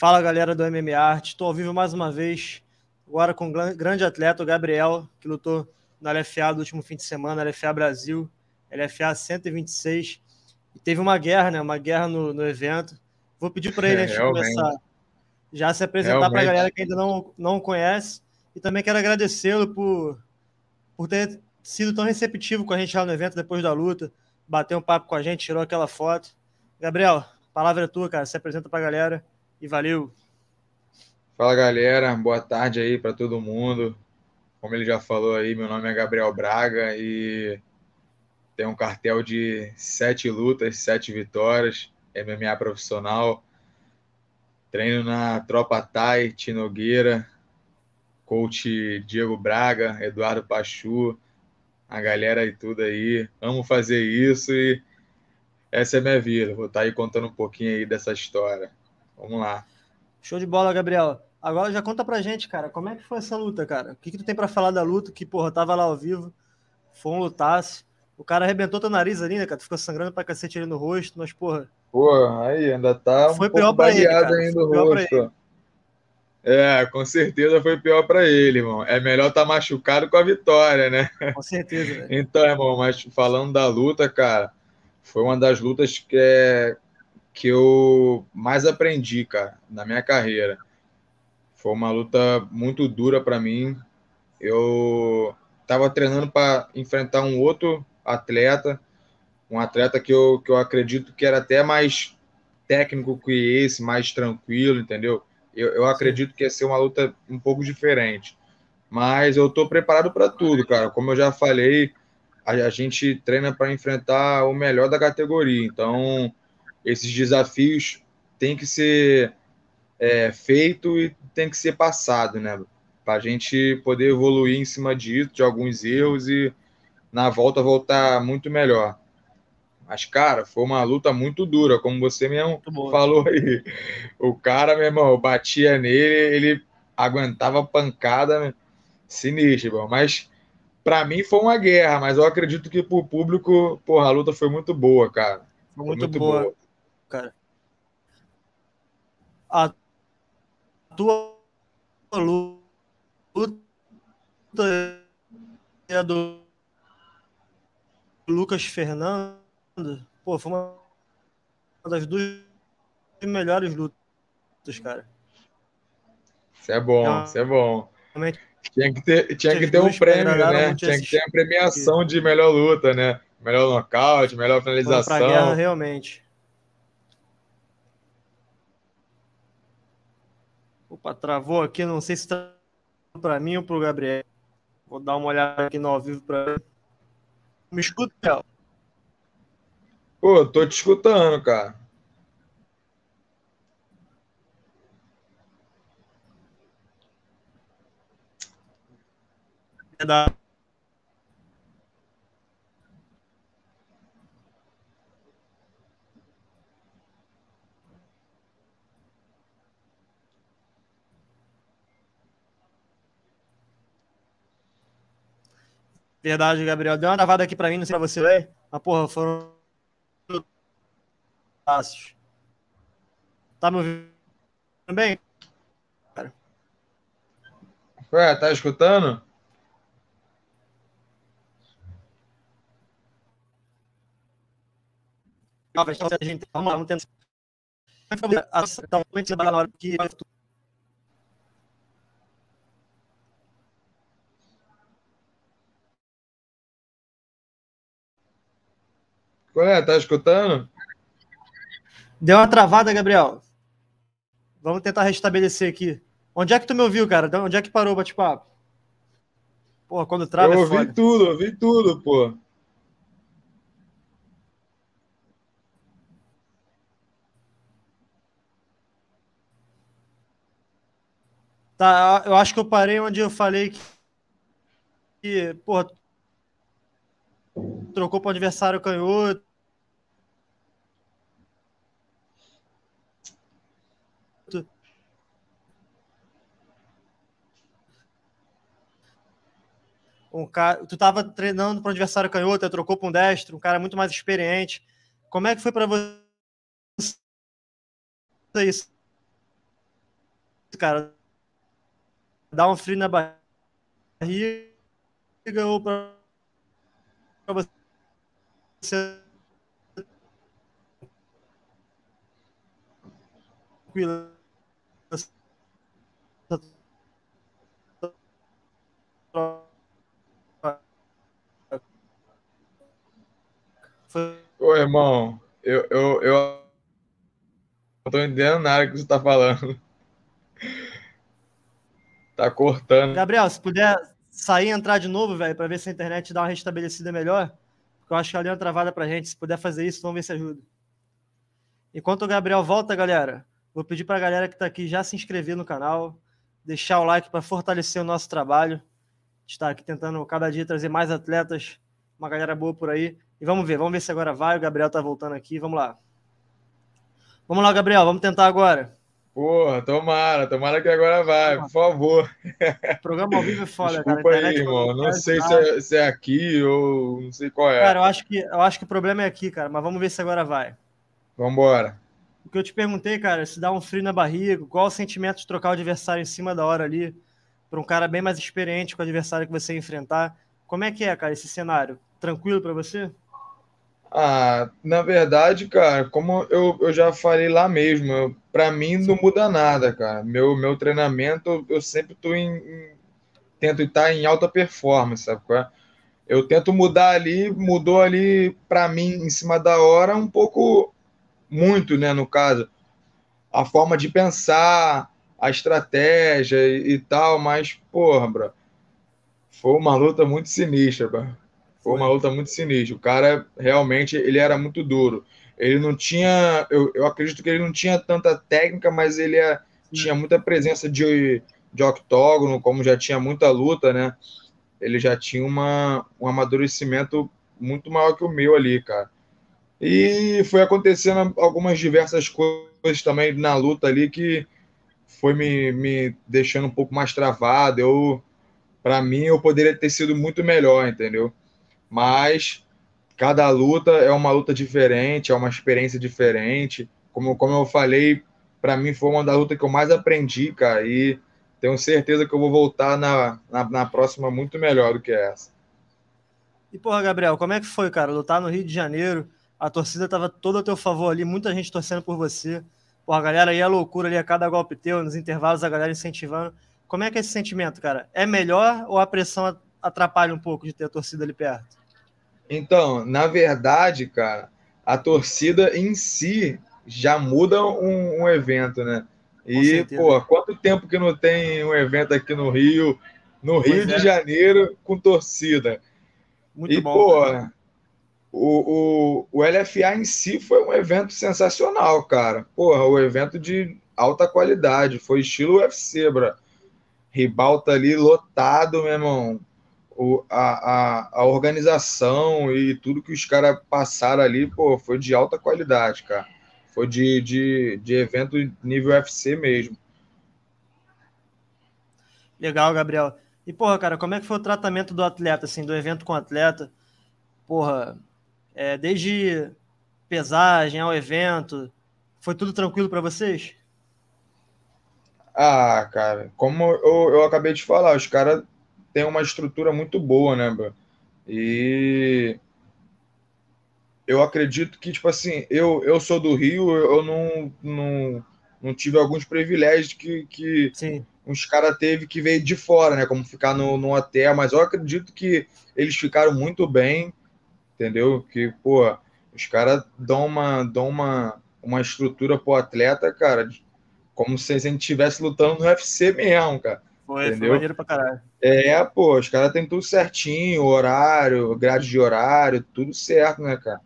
Fala galera do MMA Art, estou ao vivo mais uma vez, agora com o grande atleta, o Gabriel, que lutou na LFA do último fim de semana, LFA Brasil, LFA 126, e teve uma guerra, né? Uma guerra no, no evento. Vou pedir para ele, antes de começar, já se apresentar para a galera que ainda não, não conhece, e também quero agradecê-lo por, por ter sido tão receptivo com a gente lá no evento depois da luta, bateu um papo com a gente, tirou aquela foto. Gabriel, palavra é tua, cara, se apresenta para a galera e valeu. Fala galera, boa tarde aí para todo mundo. Como ele já falou aí, meu nome é Gabriel Braga e tenho um cartel de sete lutas, sete vitórias, MMA profissional. Treino na Tropa Thai, Tinogueira, coach Diego Braga, Eduardo Pachu, a galera e tudo aí. Amo fazer isso e essa é minha vida. Vou estar tá aí contando um pouquinho aí dessa história. Vamos lá. Show de bola, Gabriel. Agora já conta pra gente, cara, como é que foi essa luta, cara? O que, que tu tem para falar da luta? Que, porra, tava lá ao vivo, foi um lutaço. O cara arrebentou teu nariz ali, né, cara? Tu ficou sangrando pra cacete ali no rosto, mas, porra. Porra, aí ainda tá um foi pior pra ele, cara. ainda o rosto. É, com certeza foi pior para ele, irmão. É melhor estar tá machucado com a vitória, né? Com certeza. Né? Então, irmão, mas falando da luta, cara, foi uma das lutas que é, que eu mais aprendi, cara, na minha carreira. Foi uma luta muito dura para mim. Eu estava treinando para enfrentar um outro atleta, um atleta que eu, que eu acredito que era até mais técnico que esse, mais tranquilo, entendeu? Eu, eu acredito que ia ser uma luta um pouco diferente. Mas eu estou preparado para tudo, cara. Como eu já falei, a, a gente treina para enfrentar o melhor da categoria. Então, esses desafios têm que ser é, feito e tem que ser passado, né? Para a gente poder evoluir em cima disso, de alguns erros e na volta voltar muito melhor. Mas, cara, foi uma luta muito dura, como você mesmo falou aí. O cara, meu irmão, batia nele, ele aguentava pancada né? sinistra, irmão. Mas para mim foi uma guerra, mas eu acredito que pro público, porra, a luta foi muito boa, cara. Foi muito, foi muito boa. boa cara. A tua luta é a do Lucas Fernando. Pô, foi uma, das duas melhores lutas, cara. Isso é bom, isso é bom. Tinha que ter, tinha que ter um prêmio, né? Tinha que ter a premiação de melhor luta, né? Melhor nocaute, melhor finalização. Guerra, realmente. Opa, travou aqui, não sei se está para mim ou para o Gabriel. Vou dar uma olhada aqui no ao vivo para Me escuta, Gabriel? Pô, tô te escutando, cara. É da Verdade, Gabriel. Deu uma travada aqui para mim, não sei pra você ler. Mas, porra, foram fáceis. Tá me ouvindo bem? Cara. Ué, tá escutando? Vamos lá, vamos tentar. Então, na hora que Qual é? Tá escutando? Deu uma travada, Gabriel. Vamos tentar restabelecer aqui. Onde é que tu me ouviu, cara? Onde é que parou o bate-papo? Pô, quando trava Eu é ouvi tudo, ouvi tudo, pô. Tá, eu acho que eu parei onde eu falei que, que porra, trocou para o adversário canhoto. Um cara, tu estava treinando para o adversário canhoto, trocou para um destro, um cara muito mais experiente. Como é que foi para você isso? cara. Dá um frio na barriga ou para você tranquila. Ô, irmão, eu, eu, eu não tô entendendo nada que você tá falando. Tá cortando. Gabriel, se puder sair e entrar de novo, velho, para ver se a internet dá uma restabelecida melhor, porque eu acho que ela deu uma travada pra gente. Se puder fazer isso, vamos ver se ajuda. Enquanto o Gabriel volta, galera, vou pedir pra galera que tá aqui já se inscrever no canal, deixar o like para fortalecer o nosso trabalho. Está aqui tentando cada dia trazer mais atletas, uma galera boa por aí. E vamos ver, vamos ver se agora vai. O Gabriel tá voltando aqui, vamos lá. Vamos lá, Gabriel, vamos tentar agora. Porra, tomara, tomara que agora vai, por favor. O programa ao vivo é foda, Desculpa cara. aí, irmão. Não sei se é, se é, aqui ou não sei qual é. Cara, eu acho, que, eu acho que o problema é aqui, cara, mas vamos ver se agora vai. Vambora. O que eu te perguntei, cara, se dá um frio na barriga, qual o sentimento de trocar o adversário em cima da hora ali, para um cara bem mais experiente com o adversário que você enfrentar. Como é que é, cara, esse cenário? Tranquilo para você? Ah, na verdade, cara, como eu, eu já falei lá mesmo, para mim não muda nada, cara. Meu, meu treinamento, eu sempre tô em, em tento estar em alta performance, sabe qual é? Eu tento mudar ali, mudou ali para mim em cima da hora um pouco muito, né, no caso, a forma de pensar, a estratégia e, e tal, mas porra, bro, foi uma luta muito sinistra, bro. Foi uma luta muito sinistra. O cara realmente ele era muito duro. Ele não tinha, eu, eu acredito que ele não tinha tanta técnica, mas ele é, tinha muita presença de, de octógono, como já tinha muita luta, né? Ele já tinha uma, um amadurecimento muito maior que o meu ali, cara. E foi acontecendo algumas diversas coisas também na luta ali que foi me, me deixando um pouco mais travado. Eu, para mim, eu poderia ter sido muito melhor, entendeu? Mas cada luta é uma luta diferente, é uma experiência diferente. Como, como eu falei, para mim foi uma das lutas que eu mais aprendi, cara, e tenho certeza que eu vou voltar na, na, na, próxima muito melhor do que essa. E, porra, Gabriel, como é que foi, cara, lutar no Rio de Janeiro? A torcida tava toda a teu favor ali, muita gente torcendo por você. Porra, a galera aí é loucura ali a cada golpe teu, nos intervalos a galera incentivando. Como é que é esse sentimento, cara? É melhor ou a pressão atrapalha um pouco de ter a torcida ali perto? Então, na verdade, cara, a torcida em si já muda um, um evento, né? E, pô, quanto tempo que não tem um evento aqui no Rio, no Rio de é. Janeiro, com torcida? Muito e, bom. Pô, o, o, o LFA em si foi um evento sensacional, cara. Porra, o evento de alta qualidade, foi estilo UFC, bro. Ribalta ali lotado, meu irmão o, a, a, a, organização e tudo que os caras passaram ali, pô, foi de alta qualidade, cara. Foi de, de, de evento nível UFC mesmo. Legal, Gabriel. E, porra, cara, como é que foi o tratamento do atleta, assim, do evento com o atleta? Porra, é, desde pesagem ao evento, foi tudo tranquilo para vocês? Ah, cara, como eu, eu acabei de falar, os caras tem uma estrutura muito boa, né, bro? E eu acredito que, tipo assim, eu, eu sou do Rio, eu não, não, não tive alguns privilégios que, que Sim. uns caras teve que veio de fora, né? Como ficar no, no hotel, mas eu acredito que eles ficaram muito bem, entendeu? Que, pô, os caras dão uma, dão uma, uma estrutura pro atleta, cara, como se a gente estivesse lutando no UFC mesmo, cara. Foi, entendeu? foi maneiro pra caralho. É, pô, os caras têm tudo certinho, horário, grade de horário, tudo certo, né, cara?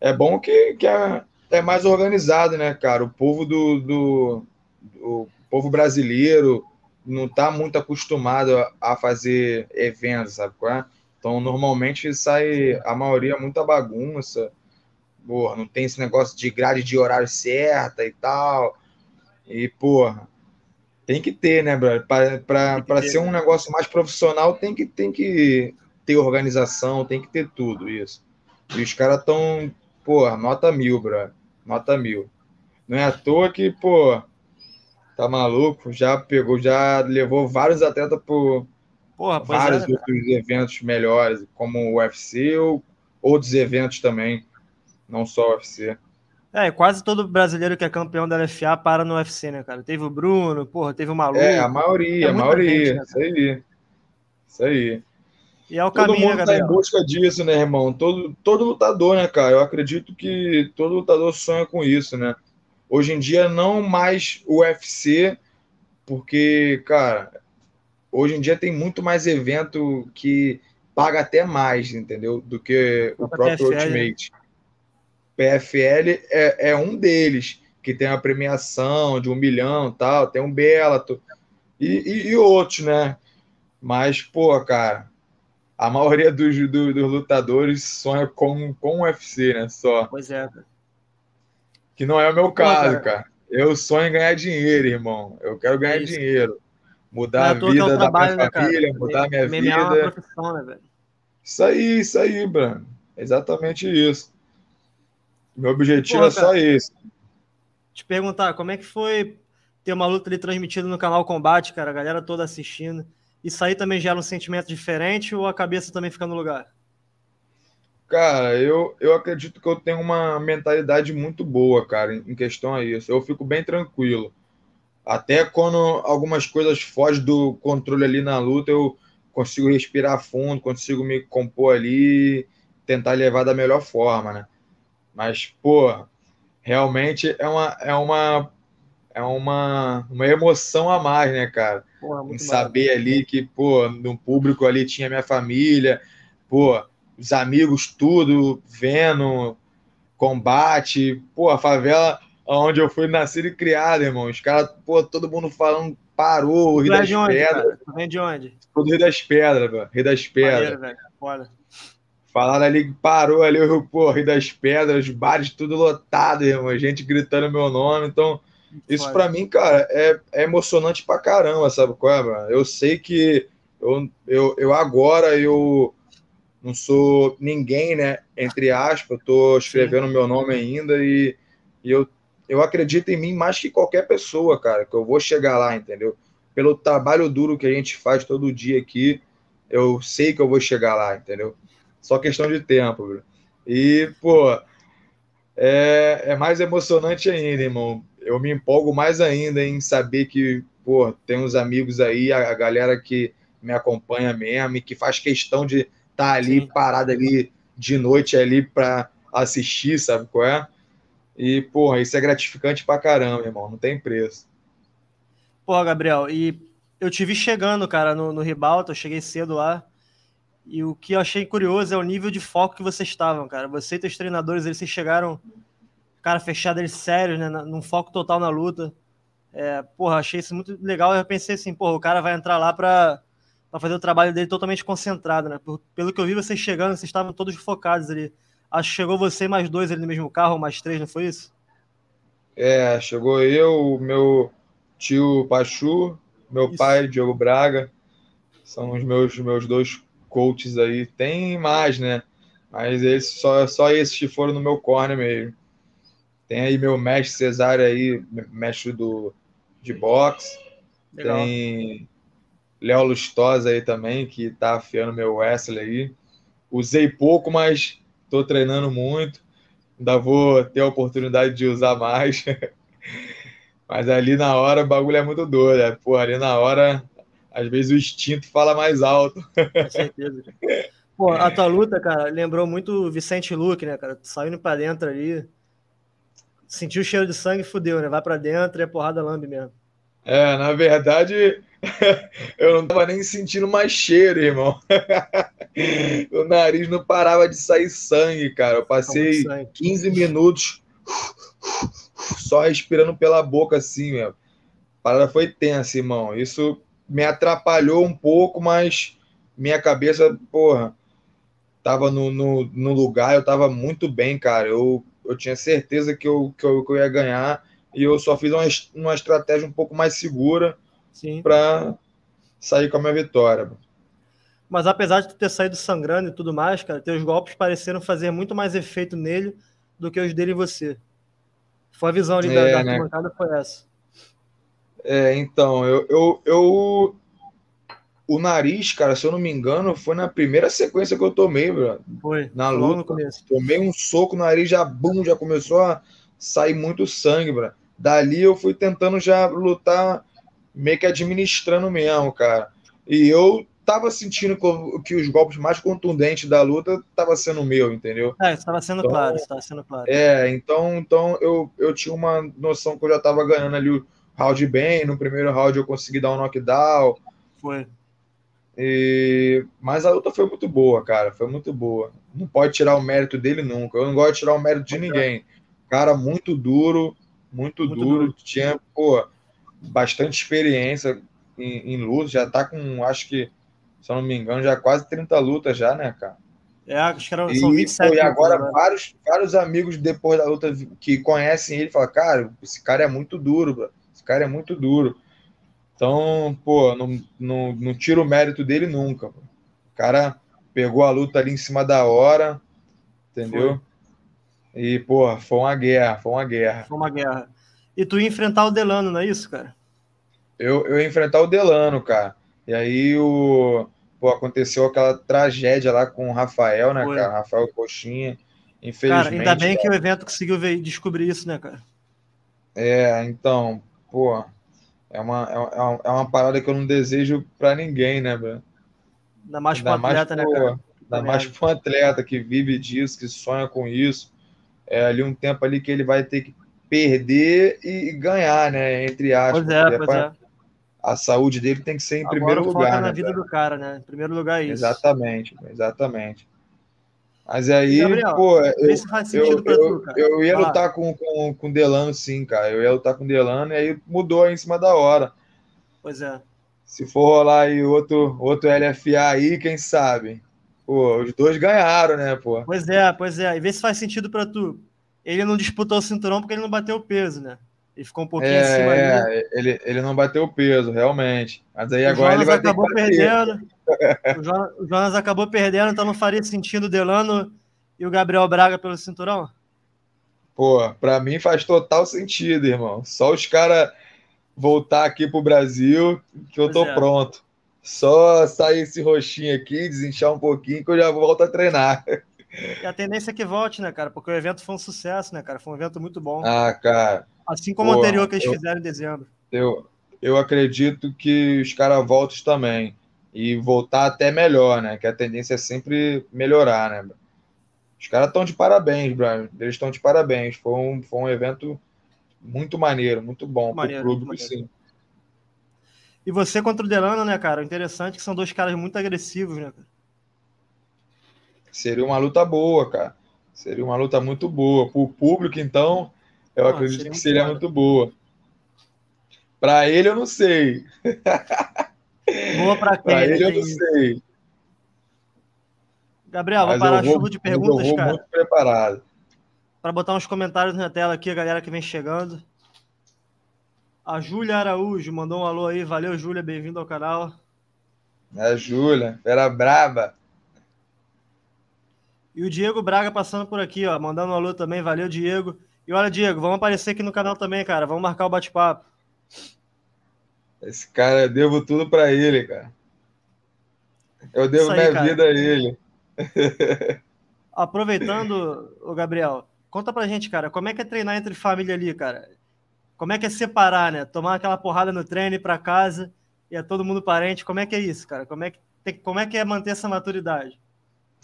É bom que, que é, é mais organizado, né, cara? O povo do, do, do povo brasileiro não tá muito acostumado a fazer eventos, sabe qual é? Então, normalmente sai a maioria muita bagunça. Porra, não tem esse negócio de grade de horário certa e tal. E, porra, tem que ter, né, brother? Para ser um negócio mais profissional, tem que, tem que ter organização, tem que ter tudo isso. E os caras estão, pô, nota mil, brother. Nota mil. Não é à toa que, pô, Tá maluco? Já pegou, já levou vários atletas por Porra, vários é, outros eventos melhores, como o UFC ou outros eventos também, não só o UFC. É, quase todo brasileiro que é campeão da LFA para no UFC, né, cara? Teve o Bruno, porra, teve o Maluco. É, a maioria, a maioria, gente, né, isso aí. Isso aí. E é o todo caminho, mundo está em busca disso, né, irmão? Todo, todo lutador, né, cara? Eu acredito que todo lutador sonha com isso, né? Hoje em dia, não mais o UFC, porque, cara, hoje em dia tem muito mais evento que paga até mais, entendeu? Do que o próprio PFL. Ultimate. PFL é, é um deles, que tem a premiação de um milhão tal, tem um Bellator e, e, e outros, né? Mas, pô, cara, a maioria dos, dos, dos lutadores sonha com, com o UFC, né? Só. Pois é, que não é o meu caso, cara. Eu sonho em ganhar dinheiro, irmão. Eu quero ganhar é dinheiro. Mudar a vida da trabalho, minha né, família, né, mudar a minha MMA vida. É uma profissão, né, velho? Isso aí, isso aí, Bruno. Exatamente isso. Meu objetivo é só isso. Te perguntar, como é que foi ter uma luta ali transmitida no canal Combate, cara? A galera toda assistindo. Isso aí também gera um sentimento diferente ou a cabeça também fica no lugar? Cara, eu, eu acredito que eu tenho uma mentalidade muito boa, cara, em questão a isso. Eu fico bem tranquilo. Até quando algumas coisas fogem do controle ali na luta, eu consigo respirar fundo, consigo me compor ali, tentar levar da melhor forma, né? Mas, pô, realmente é uma, é uma, é uma, uma emoção a mais, né, cara? Porra, em saber ali que, pô, no público ali tinha minha família, pô, os amigos tudo vendo combate, pô, a favela onde eu fui nascido e criado, irmão. Os caras, pô, todo mundo falando, parou, o Rio das Pedras. Vem de onde? Rio das Pedras, velho. Rio das Pedras. Maneiro, Falaram ali que parou ali, pô, Rio das Pedras, bares tudo lotado, irmão. Gente gritando meu nome. Então, isso para mim, cara, é, é emocionante pra caramba, sabe qual é, mano? Eu sei que eu, eu, eu agora eu não sou ninguém, né? Entre aspas, estou escrevendo meu nome ainda e, e, eu, eu acredito em mim mais que qualquer pessoa, cara, que eu vou chegar lá, entendeu? Pelo trabalho duro que a gente faz todo dia aqui, eu sei que eu vou chegar lá, entendeu? Só questão de tempo, bro. E, pô, é, é mais emocionante ainda, irmão. Eu me empolgo mais ainda em saber que, pô, tem uns amigos aí, a, a galera que me acompanha mesmo e que faz questão de tá ali Sim. parado ali de noite ali para assistir, sabe qual é? E, porra, isso é gratificante pra caramba, irmão. Não tem preço. Porra, Gabriel, e eu te vi chegando, cara, no, no Ribalta, eu cheguei cedo lá. E o que eu achei curioso é o nível de foco que vocês estavam, cara. Você e teus treinadores, eles chegaram, cara, fechado, eles sérios, né? Num foco total na luta. É, porra, achei isso muito legal. Eu pensei assim, porra, o cara vai entrar lá pra para fazer o trabalho dele totalmente concentrado, né? Por, pelo que eu vi vocês chegando, vocês estavam todos focados ali. Acho que chegou você mais dois ali no mesmo carro, mais três, não foi isso? É, chegou eu, meu tio Pachu, meu isso. pai, Diogo Braga. São os meus, meus dois coaches aí. Tem mais, né? Mas esses, só, só esses que foram no meu corner mesmo. Tem aí meu mestre Cesário aí, mestre do, de boxe. Legal. Tem Léo Lustosa aí também, que tá afiando meu Wesley aí. Usei pouco, mas tô treinando muito. Ainda vou ter a oportunidade de usar mais. mas ali na hora o bagulho é muito doido. Né? Pô, ali na hora, às vezes o instinto fala mais alto. Com certeza. Pô, a tua luta, cara, lembrou muito o Vicente Luque, né, cara? Saindo pra dentro ali. Sentiu o cheiro de sangue e fudeu, né? Vai pra dentro e é porrada lambe mesmo. É, na verdade, eu não tava nem sentindo mais cheiro, irmão. o nariz não parava de sair sangue, cara. Eu passei 15 minutos só respirando pela boca, assim, meu. A parada foi tensa, irmão. Isso me atrapalhou um pouco, mas minha cabeça, porra, tava no, no, no lugar, eu tava muito bem, cara. Eu, eu tinha certeza que eu, que eu, que eu ia ganhar e eu só fiz uma, uma estratégia um pouco mais segura para sair com a minha vitória. Mas apesar de tu ter saído sangrando e tudo mais, cara, teus golpes pareceram fazer muito mais efeito nele do que os dele em você. Foi a visão ali é, da, da né? foi essa. É, então, eu, eu, eu, O nariz, cara, se eu não me engano, foi na primeira sequência que eu tomei, bro. Foi. Na luta. No começo. Tomei um soco, o nariz já, bum, já começou a sair muito sangue, bro. Dali eu fui tentando já lutar, meio que administrando mesmo, cara. E eu tava sentindo que os golpes mais contundentes da luta tava sendo meu, entendeu? É, estava sendo então, claro, estava sendo claro. É, então, então eu, eu tinha uma noção que eu já tava ganhando ali round bem, no primeiro round eu consegui dar um knockdown. Foi. E... Mas a luta foi muito boa, cara, foi muito boa. Não pode tirar o mérito dele nunca. Eu não gosto de tirar o mérito de ninguém. Cara muito duro, muito, muito duro. duro. Tinha, pô, bastante experiência em, em luta, já tá com, acho que se eu não me engano, já quase 30 lutas já, né, cara? É, acho que eram, são 27. E agora né? vários, vários amigos depois da luta que conhecem ele falam, cara, esse cara é muito duro, bro. Cara é muito duro. Então, pô, não, não, não tiro o mérito dele nunca. O cara pegou a luta ali em cima da hora, entendeu? Foi. E, pô, foi uma guerra, foi uma guerra. Foi uma guerra. E tu ia enfrentar o Delano, não é isso, cara? Eu, eu ia enfrentar o Delano, cara. E aí o pô, aconteceu aquela tragédia lá com o Rafael, né, Foi. cara? Rafael Coxinha. Infelizmente. Cara, ainda bem cara... que o evento conseguiu ver, descobrir isso, né, cara? É, então, pô, é uma, é uma, é uma parada que eu não desejo para ninguém, né, velho? Ainda mais para um atleta, né, cara? Ainda mais para um atleta que vive disso, que sonha com isso. É ali um tempo ali que ele vai ter que perder e ganhar, né? Entre aspas. Pois é, pois é a saúde dele tem que ser em Agora primeiro lugar. Foca na né, vida cara? do cara, né? Em primeiro lugar é isso. Exatamente, exatamente. Mas aí, Gabriel, pô, eu, eu, eu, tu, eu, ia lutar com, com, com Delano, sim, cara. Eu ia lutar com Delano e aí mudou aí em cima da hora. Pois é. Se for rolar aí outro, outro LFA aí, quem sabe? Pô, os dois ganharam, né, pô? Pois é, pois é. E vê se faz sentido para tu. Ele não disputou o cinturão porque ele não bateu o peso, né? Ele ficou um pouquinho é, acima é, ele, ele não bateu o peso, realmente. Mas aí o agora Jonas ele vai acabou perdendo. O, Jonas, o Jonas acabou perdendo, então não faria sentido o Delano e o Gabriel Braga pelo cinturão? Pô, pra mim faz total sentido, irmão. Só os caras voltar aqui pro Brasil que eu pois tô é. pronto. Só sair esse roxinho aqui, desinchar um pouquinho que eu já volto a treinar. E a tendência é que volte, né, cara? Porque o evento foi um sucesso, né, cara? Foi um evento muito bom. Ah, cara. Assim como o anterior que eles eu, fizeram em dezembro. Eu, eu acredito que os caras voltem também. E voltar até melhor, né? Que a tendência é sempre melhorar, né? Os caras estão de parabéns, Brian. Eles estão de parabéns. Foi um, foi um evento muito maneiro, muito bom para o clube, sim. E você contra o Delano, né, cara? O interessante é que são dois caras muito agressivos, né, cara? Seria uma luta boa, cara. Seria uma luta muito boa. Para o público, então, eu ah, acredito seria que seria muito boa. Para ele, eu não sei. Boa para quem? Para ele, eu não sei. Gabriel, vou parar a chuva de perguntas, eu cara. muito preparado. Para botar uns comentários na tela aqui, a galera que vem chegando. A Júlia Araújo mandou um alô aí. Valeu, Júlia. Bem-vindo ao canal. É a Júlia, era braba. E o Diego Braga passando por aqui, ó, mandando um alô também. Valeu, Diego. E olha, Diego, vamos aparecer aqui no canal também, cara. Vamos marcar o bate-papo. Esse cara, eu devo tudo para ele, cara. Eu devo aí, minha cara. vida a ele. Aproveitando, o Gabriel, conta pra gente, cara, como é que é treinar entre família ali, cara? Como é que é separar, né? Tomar aquela porrada no treino, ir pra casa e é todo mundo parente. Como é que é isso, cara? Como é que, tem, como é, que é manter essa maturidade?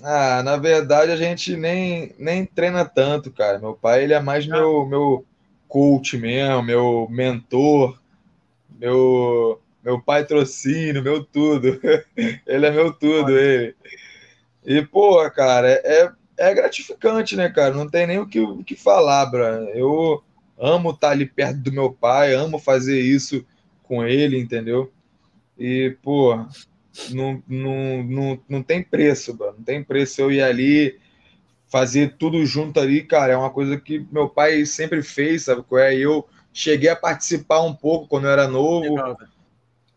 Ah, na verdade a gente nem, nem treina tanto, cara. Meu pai, ele é mais meu, meu coach mesmo, meu mentor, meu, meu patrocínio, meu tudo. ele é meu tudo, ele. E, pô, cara, é, é gratificante, né, cara? Não tem nem o que, o que falar, Bran. Eu amo estar ali perto do meu pai, amo fazer isso com ele, entendeu? E, pô, não, não, não, não tem preço, mano. Não tem preço eu ir ali, fazer tudo junto ali, cara. É uma coisa que meu pai sempre fez, sabe? É? Eu cheguei a participar um pouco quando eu era novo. Legal,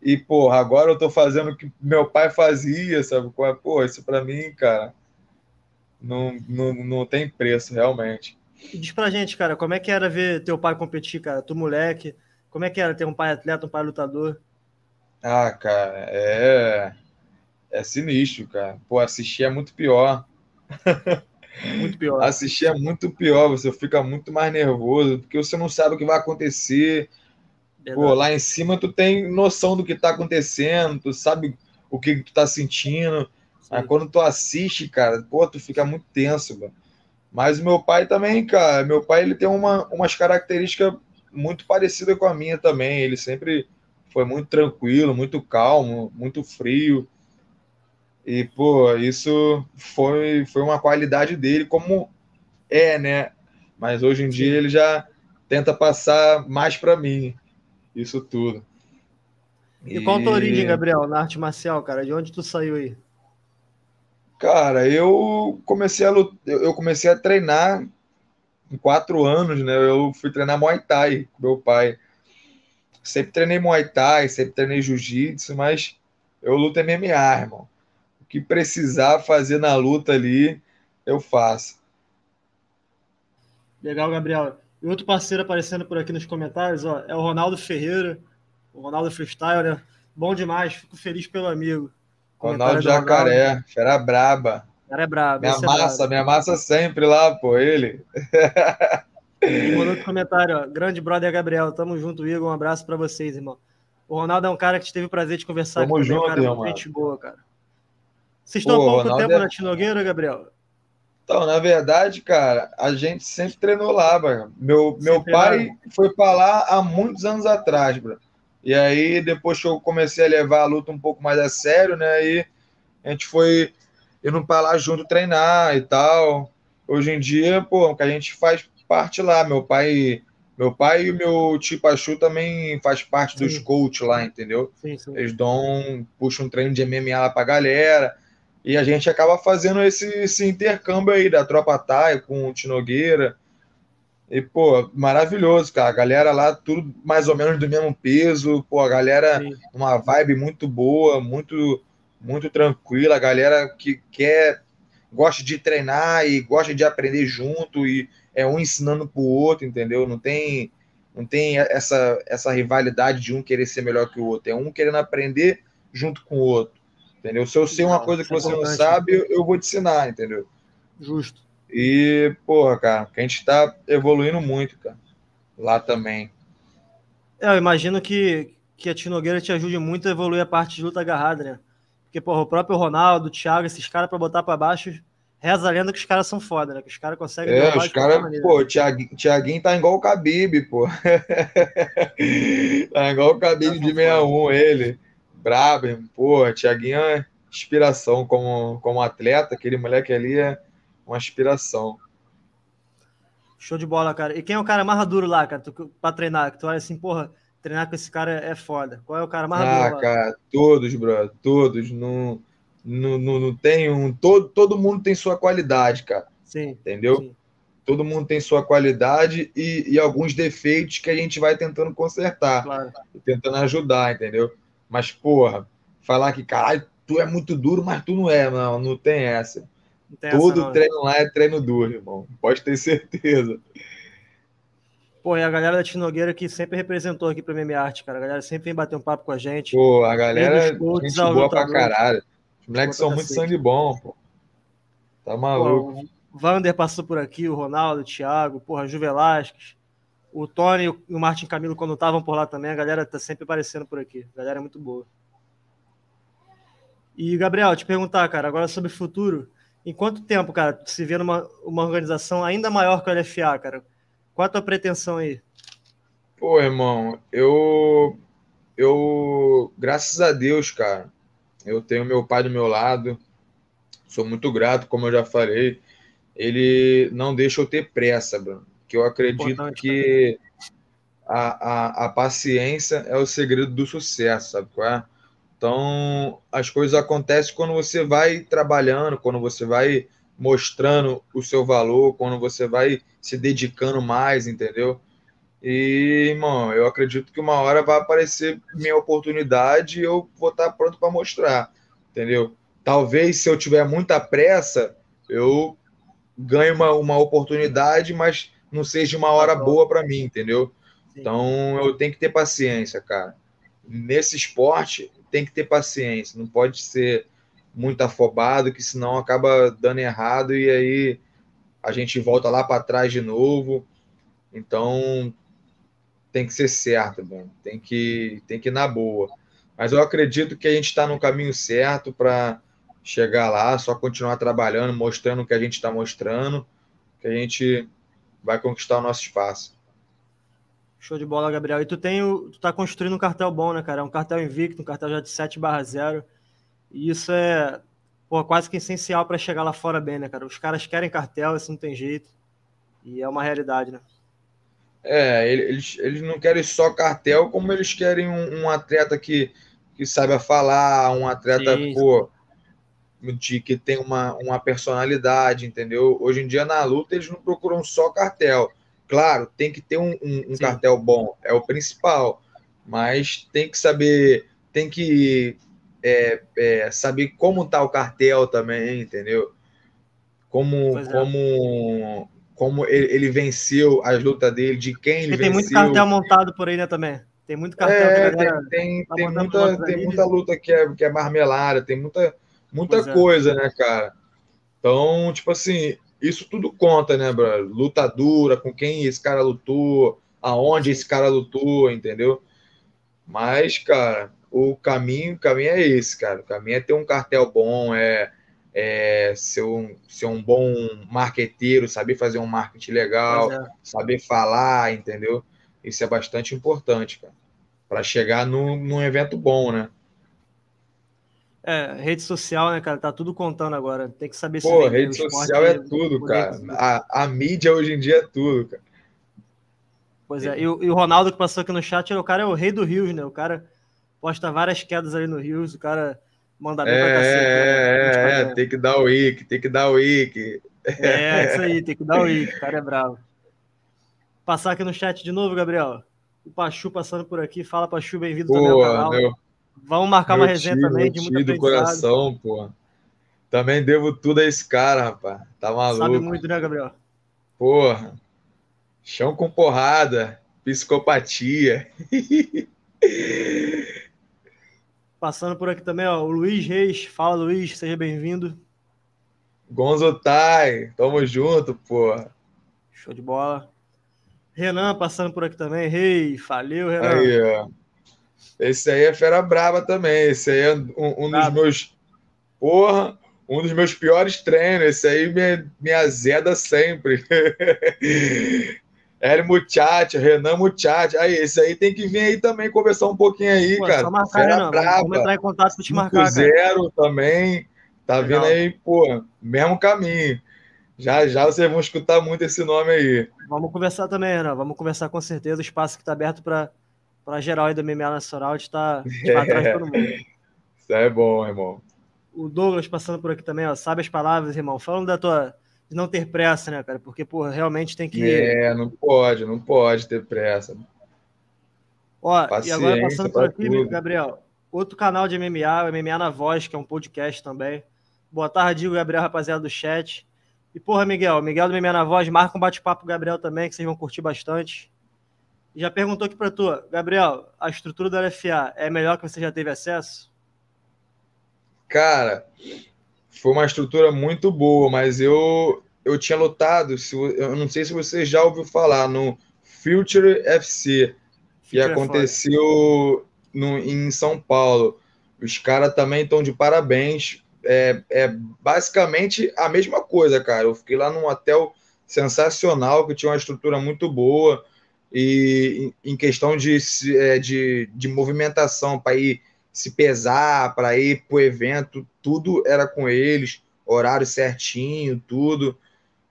e, porra, agora eu tô fazendo o que meu pai fazia, sabe? É? Pô, isso pra mim, cara, não, não, não tem preço, realmente. Diz pra gente, cara, como é que era ver teu pai competir, cara? Tu moleque, Como é que era ter um pai atleta, um pai lutador? Ah, cara, é. É sinistro, cara. Pô, assistir é muito pior. Muito pior. assistir é muito pior, você fica muito mais nervoso, porque você não sabe o que vai acontecer. Pô, lá em cima tu tem noção do que tá acontecendo, tu sabe o que tu tá sentindo. Aí quando tu assiste, cara, pô, tu fica muito tenso, mano. Mas o meu pai também, cara, meu pai ele tem uma, umas características muito parecidas com a minha também. Ele sempre foi muito tranquilo, muito calmo, muito frio. E, pô, isso foi, foi uma qualidade dele, como é, né? Mas hoje em dia ele já tenta passar mais para mim, isso tudo. E, e qual a tua origem, Gabriel, na arte marcial, cara? De onde tu saiu aí? Cara, eu comecei a eu comecei a treinar em quatro anos, né? Eu fui treinar Muay Thai com meu pai. Sempre treinei Muay Thai, sempre treinei Jiu-Jitsu, mas eu luto MMA, irmão. O que precisar fazer na luta ali, eu faço. Legal, Gabriel. E outro parceiro aparecendo por aqui nos comentários, ó, é o Ronaldo Ferreira, o Ronaldo Freestyle, né? Bom demais, fico feliz pelo amigo. Ronaldo Jacaré, Ronaldo. fera braba. Cara é brabo. Minha massa, é minha massa sempre lá, pô, ele. E mandou outro comentário, ó. Grande brother Gabriel, tamo junto, Igor. Um abraço para vocês, irmão. O Ronaldo é um cara que teve o prazer de conversar tamo com junto, cara, irmão. gente boa, cara. Vocês estão há pouco tempo é... na Tinogueira, Gabriel? Então, na verdade, cara, a gente sempre treinou lá, mano. Meu, meu pai foi para lá há muitos anos atrás, bro. E aí, depois que eu comecei a levar a luta um pouco mais a sério, né? Aí a gente foi indo para lá junto treinar e tal. Hoje em dia, pô, que a gente faz parte lá. Meu pai, meu pai e meu tio Pachu também faz parte sim. dos coaches lá, entendeu? Sim, sim. Eles dão, puxam um treino de MMA lá pra galera. E a gente acaba fazendo esse, esse intercâmbio aí da tropa Thai com o Tinogueira. E, pô, maravilhoso, cara. A galera lá, tudo mais ou menos do mesmo peso. Pô, a galera, Sim. uma vibe muito boa, muito, muito tranquila. A galera que quer, gosta de treinar e gosta de aprender junto e é um ensinando pro outro, entendeu? Não tem, não tem essa, essa rivalidade de um querer ser melhor que o outro. É um querendo aprender junto com o outro, entendeu? Se eu sei uma coisa que é você não sabe, eu vou te ensinar, entendeu? Justo. E, porra, cara, a gente está evoluindo muito, cara. Lá também. É, eu imagino que, que a Tinogueira te ajude muito a evoluir a parte de luta agarrada, né? Porque, porra, o próprio Ronaldo, o Thiago, esses caras para botar para baixo, reza a lenda que os caras são foda, né? Que os caras conseguem. É, os caras, pô, o Thiaguinho, Thiaguinho tá igual o Khabib, pô. tá igual o Khabib de 61, ele. Brabo, pô, Thiaguinho é inspiração como, como atleta, aquele moleque ali é uma inspiração. Show de bola, cara. E quem é o cara mais duro lá, cara, tu, pra treinar? Que tu olha assim, porra, treinar com esse cara é foda. Qual é o cara mais ah, duro? Ah, cara, todos, bro, todos. Não, não, não, não tem um. Todo, todo mundo tem sua qualidade, cara. Sim. Entendeu? Sim. Todo mundo tem sua qualidade e, e alguns defeitos que a gente vai tentando consertar. Claro. Tentando ajudar, entendeu? Mas, porra, falar que, caralho, tu é muito duro, mas tu não é, não, não tem essa. Todo treino lá é treino duro, irmão. Pode ter certeza. Pô, e a galera da Tinogueira que sempre representou aqui pra MMA Arte, cara. A galera sempre vem bater um papo com a gente. Pô, a galera é gente boa pra caralho. Os moleques são muito sangue bom, pô. Tá maluco. Pô, o Vander passou por aqui, o Ronaldo, o Thiago, porra, Ju Velasquez. O Tony e o Martin Camilo, quando estavam por lá também, a galera tá sempre aparecendo por aqui. A galera é muito boa. E, Gabriel, te perguntar, cara, agora sobre o futuro. Em quanto tempo, cara, se vê numa uma organização ainda maior que o LFA, cara? Qual a tua pretensão aí? Pô, irmão, eu. Eu. Graças a Deus, cara, eu tenho meu pai do meu lado. Sou muito grato, como eu já falei. Ele não deixa eu ter pressa, Bruno. Que eu acredito Importante, que a, a, a paciência é o segredo do sucesso, sabe qual é? Então, as coisas acontecem quando você vai trabalhando, quando você vai mostrando o seu valor, quando você vai se dedicando mais, entendeu? E, irmão, eu acredito que uma hora vai aparecer minha oportunidade e eu vou estar pronto para mostrar, entendeu? Talvez se eu tiver muita pressa, eu ganhe uma, uma oportunidade, mas não seja uma hora boa para mim, entendeu? Sim. Então eu tenho que ter paciência, cara. Nesse esporte tem que ter paciência, não pode ser muito afobado, que senão acaba dando errado e aí a gente volta lá para trás de novo. Então tem que ser certo, mano. tem que tem que ir na boa. Mas eu acredito que a gente está no caminho certo para chegar lá, só continuar trabalhando, mostrando o que a gente está mostrando, que a gente vai conquistar o nosso espaço. Show de bola, Gabriel. E tu tem o, tu tá construindo um cartel bom, né, cara? É um cartel invicto, um cartel já de 7 barra 0. E isso é pô, quase que essencial para chegar lá fora bem, né, cara? Os caras querem cartel, isso não tem jeito. E é uma realidade, né? É, eles, eles não querem só cartel, como eles querem um, um atleta que, que saiba falar, um atleta, Sim. pô, de, que tem uma, uma personalidade, entendeu? Hoje em dia, na luta, eles não procuram só cartel. Claro, tem que ter um, um, um cartel bom, é o principal, mas tem que saber, tem que é, é, saber como tá o cartel também, entendeu? Como, é. como, como ele, ele, venceu as lutas dele, de quem ele tem venceu. Tem muito cartel montado por aí, né, também? Tem muito cartel. É, tem, tem, tá tem muita, tem muita luta que é, que é marmelada, tem muita, muita é. coisa, né, cara? Então, tipo assim, isso tudo conta, né, bro? Luta dura, com quem esse cara lutou, aonde esse cara lutou, entendeu? Mas, cara, o caminho, o caminho é esse, cara. O caminho é ter um cartel bom, é, é ser, um, ser um bom marqueteiro, saber fazer um marketing legal, é. saber falar, entendeu? Isso é bastante importante, cara. Para chegar no, num evento bom, né? É, rede social, né, cara? Tá tudo contando agora. Tem que saber se. Pô, rede social é tudo, cara. A, a mídia hoje em dia é tudo, cara. Pois é, e o, e o, Ronaldo que passou aqui no chat, o cara é o rei do Rios, né? O cara posta várias quedas ali no Rios, o cara manda bem é, pra cacete. Né? É, é, é, tem que dar o wiki, tem que dar o wiki. É, isso aí, tem que dar o wiki, o cara é bravo. Passar aqui no chat de novo, Gabriel. O Pachu passando por aqui. Fala, Pachu, bem-vindo também ao canal. Meu, Vamos marcar uma resenha tio, também de muito do coração, pô. Também devo tudo a esse cara, rapaz. Tá maluco. Sabe muito, né, Gabriel? Porra. Chão com porrada. Psicopatia. Passando por aqui também, ó, o Luiz Reis. Fala, Luiz, seja bem-vindo. Gonzo Tai, tamo junto, porra. Show de bola. Renan passando por aqui também. Rei, hey, valeu, Renan. Aí, ó. Esse aí é fera braba também. Esse aí é um, um dos meus. Porra, um dos meus piores treinos. Esse aí me, me azeda sempre. Hélio Muchacho, Renan Muchacho. Aí, esse aí tem que vir aí também conversar um pouquinho aí, pô, cara. Só marcar, fera Renan. Braba. Vamos entrar em contato para te marcar. Zero também. Tá Legal. vindo aí, pô, mesmo caminho. Já já vocês vão escutar muito esse nome aí. Vamos conversar também, Renan. Vamos conversar com certeza. O espaço que está aberto para para geral aí do MMA Nacional, de estar tá, atrás de todo mundo. Isso é bom, irmão. O Douglas passando por aqui também, ó, sabe as palavras, irmão. Falando da tua de não ter pressa, né, cara? Porque, pô, realmente tem que. É, não pode, não pode ter pressa. Ó, Paciência e agora passando por aqui, tudo. Gabriel, outro canal de MMA, o MMA na Voz, que é um podcast também. Boa tarde, Gabriel, rapaziada do chat. E, porra, Miguel, Miguel do MMA na Voz, marca um bate-papo com o Gabriel também, que vocês vão curtir bastante já perguntou aqui para tu, Gabriel, a estrutura da LFA é melhor que você já teve acesso? Cara, foi uma estrutura muito boa, mas eu eu tinha lutado, se, eu não sei se você já ouviu falar no Future FC, que Future aconteceu no, em São Paulo. Os caras também estão de parabéns. É, é basicamente a mesma coisa, cara. Eu fiquei lá num hotel sensacional, que tinha uma estrutura muito boa e em questão de, é, de, de movimentação para ir se pesar, para ir para o evento, tudo era com eles, horário certinho, tudo.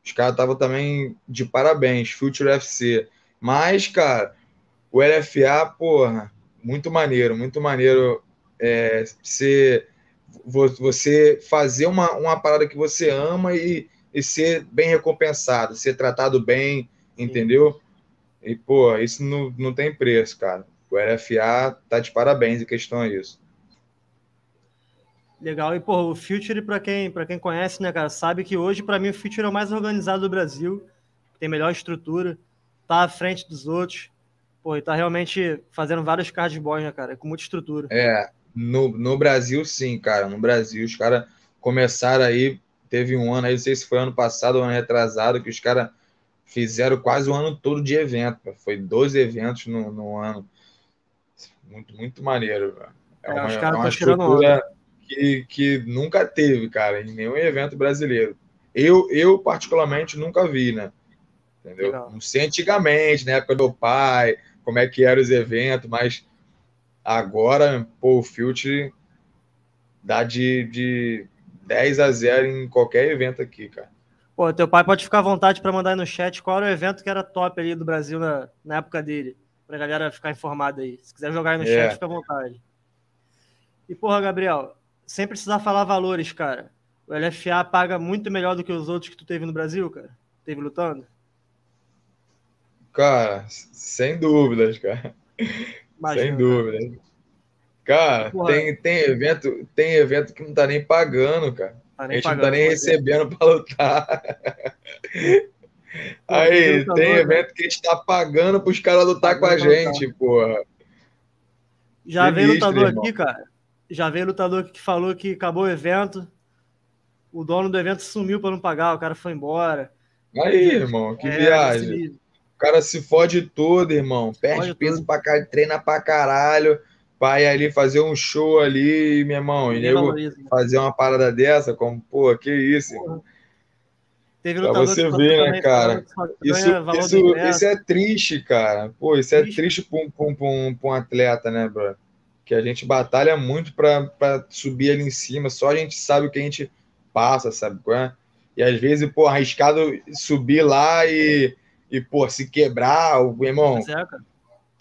Os caras estavam também de parabéns, Future FC. Mas, cara, o LFA, porra, muito maneiro, muito maneiro é, você, você fazer uma, uma parada que você ama e, e ser bem recompensado, ser tratado bem, entendeu? E, pô, isso não, não tem preço, cara. O LFA tá de parabéns em questão a isso. Legal. E, pô, o Future, para quem, pra quem conhece, né, cara, sabe que hoje, para mim, o Future é o mais organizado do Brasil, tem melhor estrutura, tá à frente dos outros. Pô, e tá realmente fazendo vários cards bons, né, cara? Com muita estrutura. É, no, no Brasil, sim, cara. No Brasil, os caras começaram aí. Teve um ano aí, não sei se foi ano passado ou ano retrasado, que os caras fizeram quase o ano todo de evento. Foi 12 eventos no, no ano. Muito, muito maneiro, velho. É, é, uma, é uma estrutura que, que nunca teve, cara, em nenhum evento brasileiro. Eu, eu particularmente, nunca vi, né? Entendeu? Legal. Não sei antigamente, na época do meu pai, como é que eram os eventos, mas agora, pô, o Filtr dá de, de 10 a 0 em qualquer evento aqui, cara. Pô, teu pai pode ficar à vontade para mandar aí no chat qual era o evento que era top ali do Brasil na, na época dele, pra galera ficar informada aí. Se quiser jogar aí no é. chat, fica à vontade. E, porra, Gabriel, sem precisar falar valores, cara, o LFA paga muito melhor do que os outros que tu teve no Brasil, cara? Teve lutando? Cara, sem dúvidas, cara. Imagina, sem dúvidas. Cara, tem, tem, evento, tem evento que não tá nem pagando, cara. Tá a gente pagando, não tá nem recebendo para lutar. Aí, tem evento que a gente tá pagando para os caras lutar com a gente, porra. Já veio lutador aqui, cara. Já veio lutador que falou que acabou o evento. O dono do evento sumiu para não pagar, o cara foi embora. Aí, irmão, que é, viagem. O cara se fode todo, irmão. Perde fode peso tudo. pra caralho, treina pra caralho pai ali fazer um show ali, meu irmão, e nego fazer uma parada dessa, como, pô, que isso, irmão. Teve pra você ver, né, cara? Isso, isso, isso é triste, cara. Pô, isso é triste para um, um, um, atleta, né, bro? Que a gente batalha muito para subir ali em cima, só a gente sabe o que a gente passa, sabe? É? E às vezes, pô, arriscado subir lá e, e pô, se quebrar, o irmão. É, cara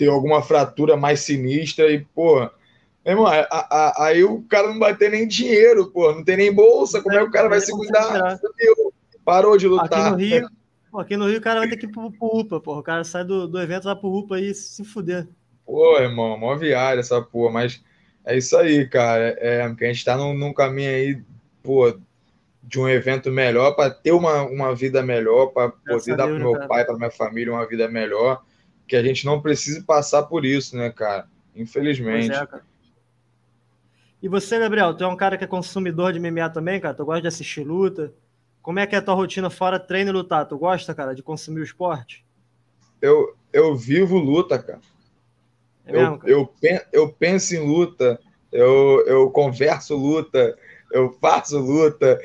ter alguma fratura mais sinistra e, pô, meu irmão, a, a, aí o cara não vai ter nem dinheiro, pô, não tem nem bolsa, como é que o cara vai se cuidar? Parou de lutar. Aqui no Rio, pô, aqui no Rio o cara vai ter que ir pro, pro UPA, pô, o cara sai do, do evento, vai pro UPA e se fuder. Pô, irmão, mó viária essa porra, mas é isso aí, cara, é, que a gente tá num, num caminho aí, pô, de um evento melhor, para ter uma, uma vida melhor, para poder dar para meu cara. pai, para minha família uma vida melhor que a gente não precise passar por isso, né, cara? Infelizmente. É, cara. E você, Gabriel, tu é um cara que é consumidor de MMA também, cara? Tu gosta de assistir luta? Como é que é a tua rotina fora treino e lutar? Tu gosta, cara, de consumir o esporte? Eu, eu vivo luta, cara. É mesmo, cara? Eu, eu, eu penso em luta, eu, eu converso luta, eu faço luta,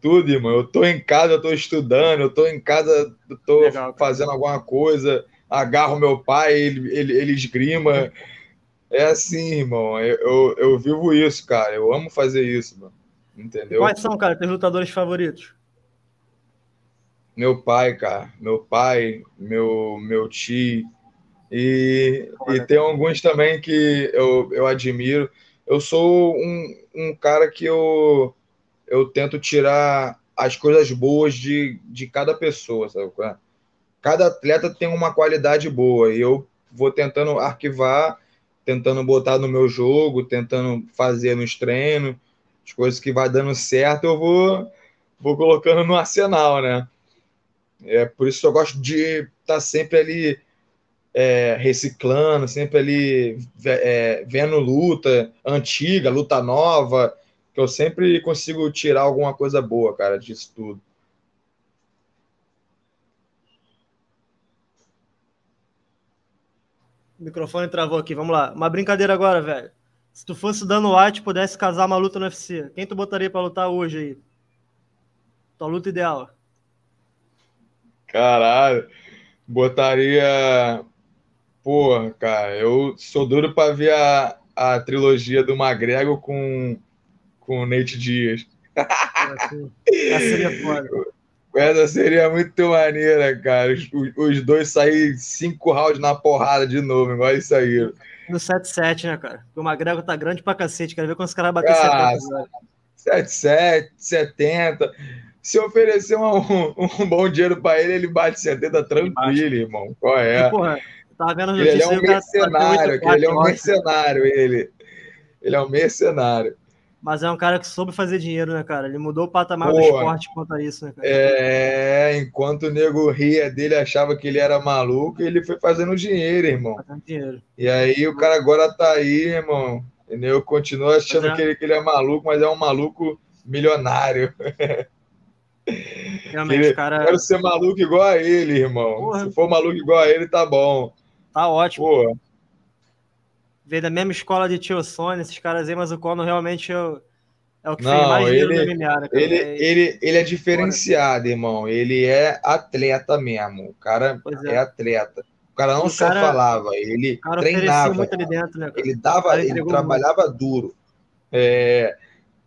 tudo, irmão. Eu tô em casa, eu tô estudando, eu tô em casa, eu tô Legal, fazendo alguma coisa agarro meu pai, ele, ele, ele esgrima. É assim, irmão. Eu, eu, eu, vivo isso, cara. Eu amo fazer isso, mano. Entendeu? Quais são, cara, teus lutadores favoritos? Meu pai, cara. Meu pai, meu, meu tio. E, e tem alguns também que eu, eu admiro. Eu sou um, um cara que eu, eu tento tirar as coisas boas de, de cada pessoa, sabe? Cada atleta tem uma qualidade boa e eu vou tentando arquivar, tentando botar no meu jogo, tentando fazer nos treinos, as coisas que vai dando certo, eu vou vou colocando no arsenal, né? É por isso que eu gosto de estar tá sempre ali é, reciclando, sempre ali é, vendo luta antiga, luta nova, que eu sempre consigo tirar alguma coisa boa, cara, disso tudo. O microfone travou aqui, vamos lá. Uma brincadeira agora, velho. Se tu fosse dando White pudesse casar uma luta no UFC, quem tu botaria para lutar hoje aí? Tua luta ideal. Caralho. Botaria. Porra, cara, eu sou duro para ver a, a trilogia do McGregor com, com o Nate Dias. Essa seria foda. Essa seria muito maneira, cara. Os, os dois saírem cinco rounds na porrada de novo, igual isso aí. No 7-7, né, cara? Porque o Magrego tá grande pra cacete. Quero ver quando os caras bater ah, 70. 7-7, 70. Se oferecer um, um, bom dinheiro pra ele, ele bate 70 tranquilo, irmão. Qual é? E, porra, tava vendo ele é um mercenário, ele é um mercenário, ele. Ele é um mercenário. Mas é um cara que soube fazer dinheiro, né, cara? Ele mudou o patamar Pô, do esporte quanto a isso, né, cara? É, enquanto o nego ria dele, achava que ele era maluco, ele foi fazendo dinheiro, irmão. Fazendo dinheiro. E aí o cara agora tá aí, irmão. Entendeu? Continua achando é. que, ele, que ele é maluco, mas é um maluco milionário. Realmente, ele, cara. Quero ser maluco igual a ele, irmão. Porra. Se for maluco igual a ele, tá bom. Tá ótimo. Porra veio da mesma escola de Tio Sony, esses caras aí, mas o Conor realmente é o, é o que Não, fez mais ele, no MMA, né, Ele, é, ele, ele é diferenciado, irmão. Ele é atleta mesmo. O cara é. é. atleta. O cara não o só cara, falava, ele treinava. Muito ali dentro, né, ele dava, ele trabalhava muito. duro. É,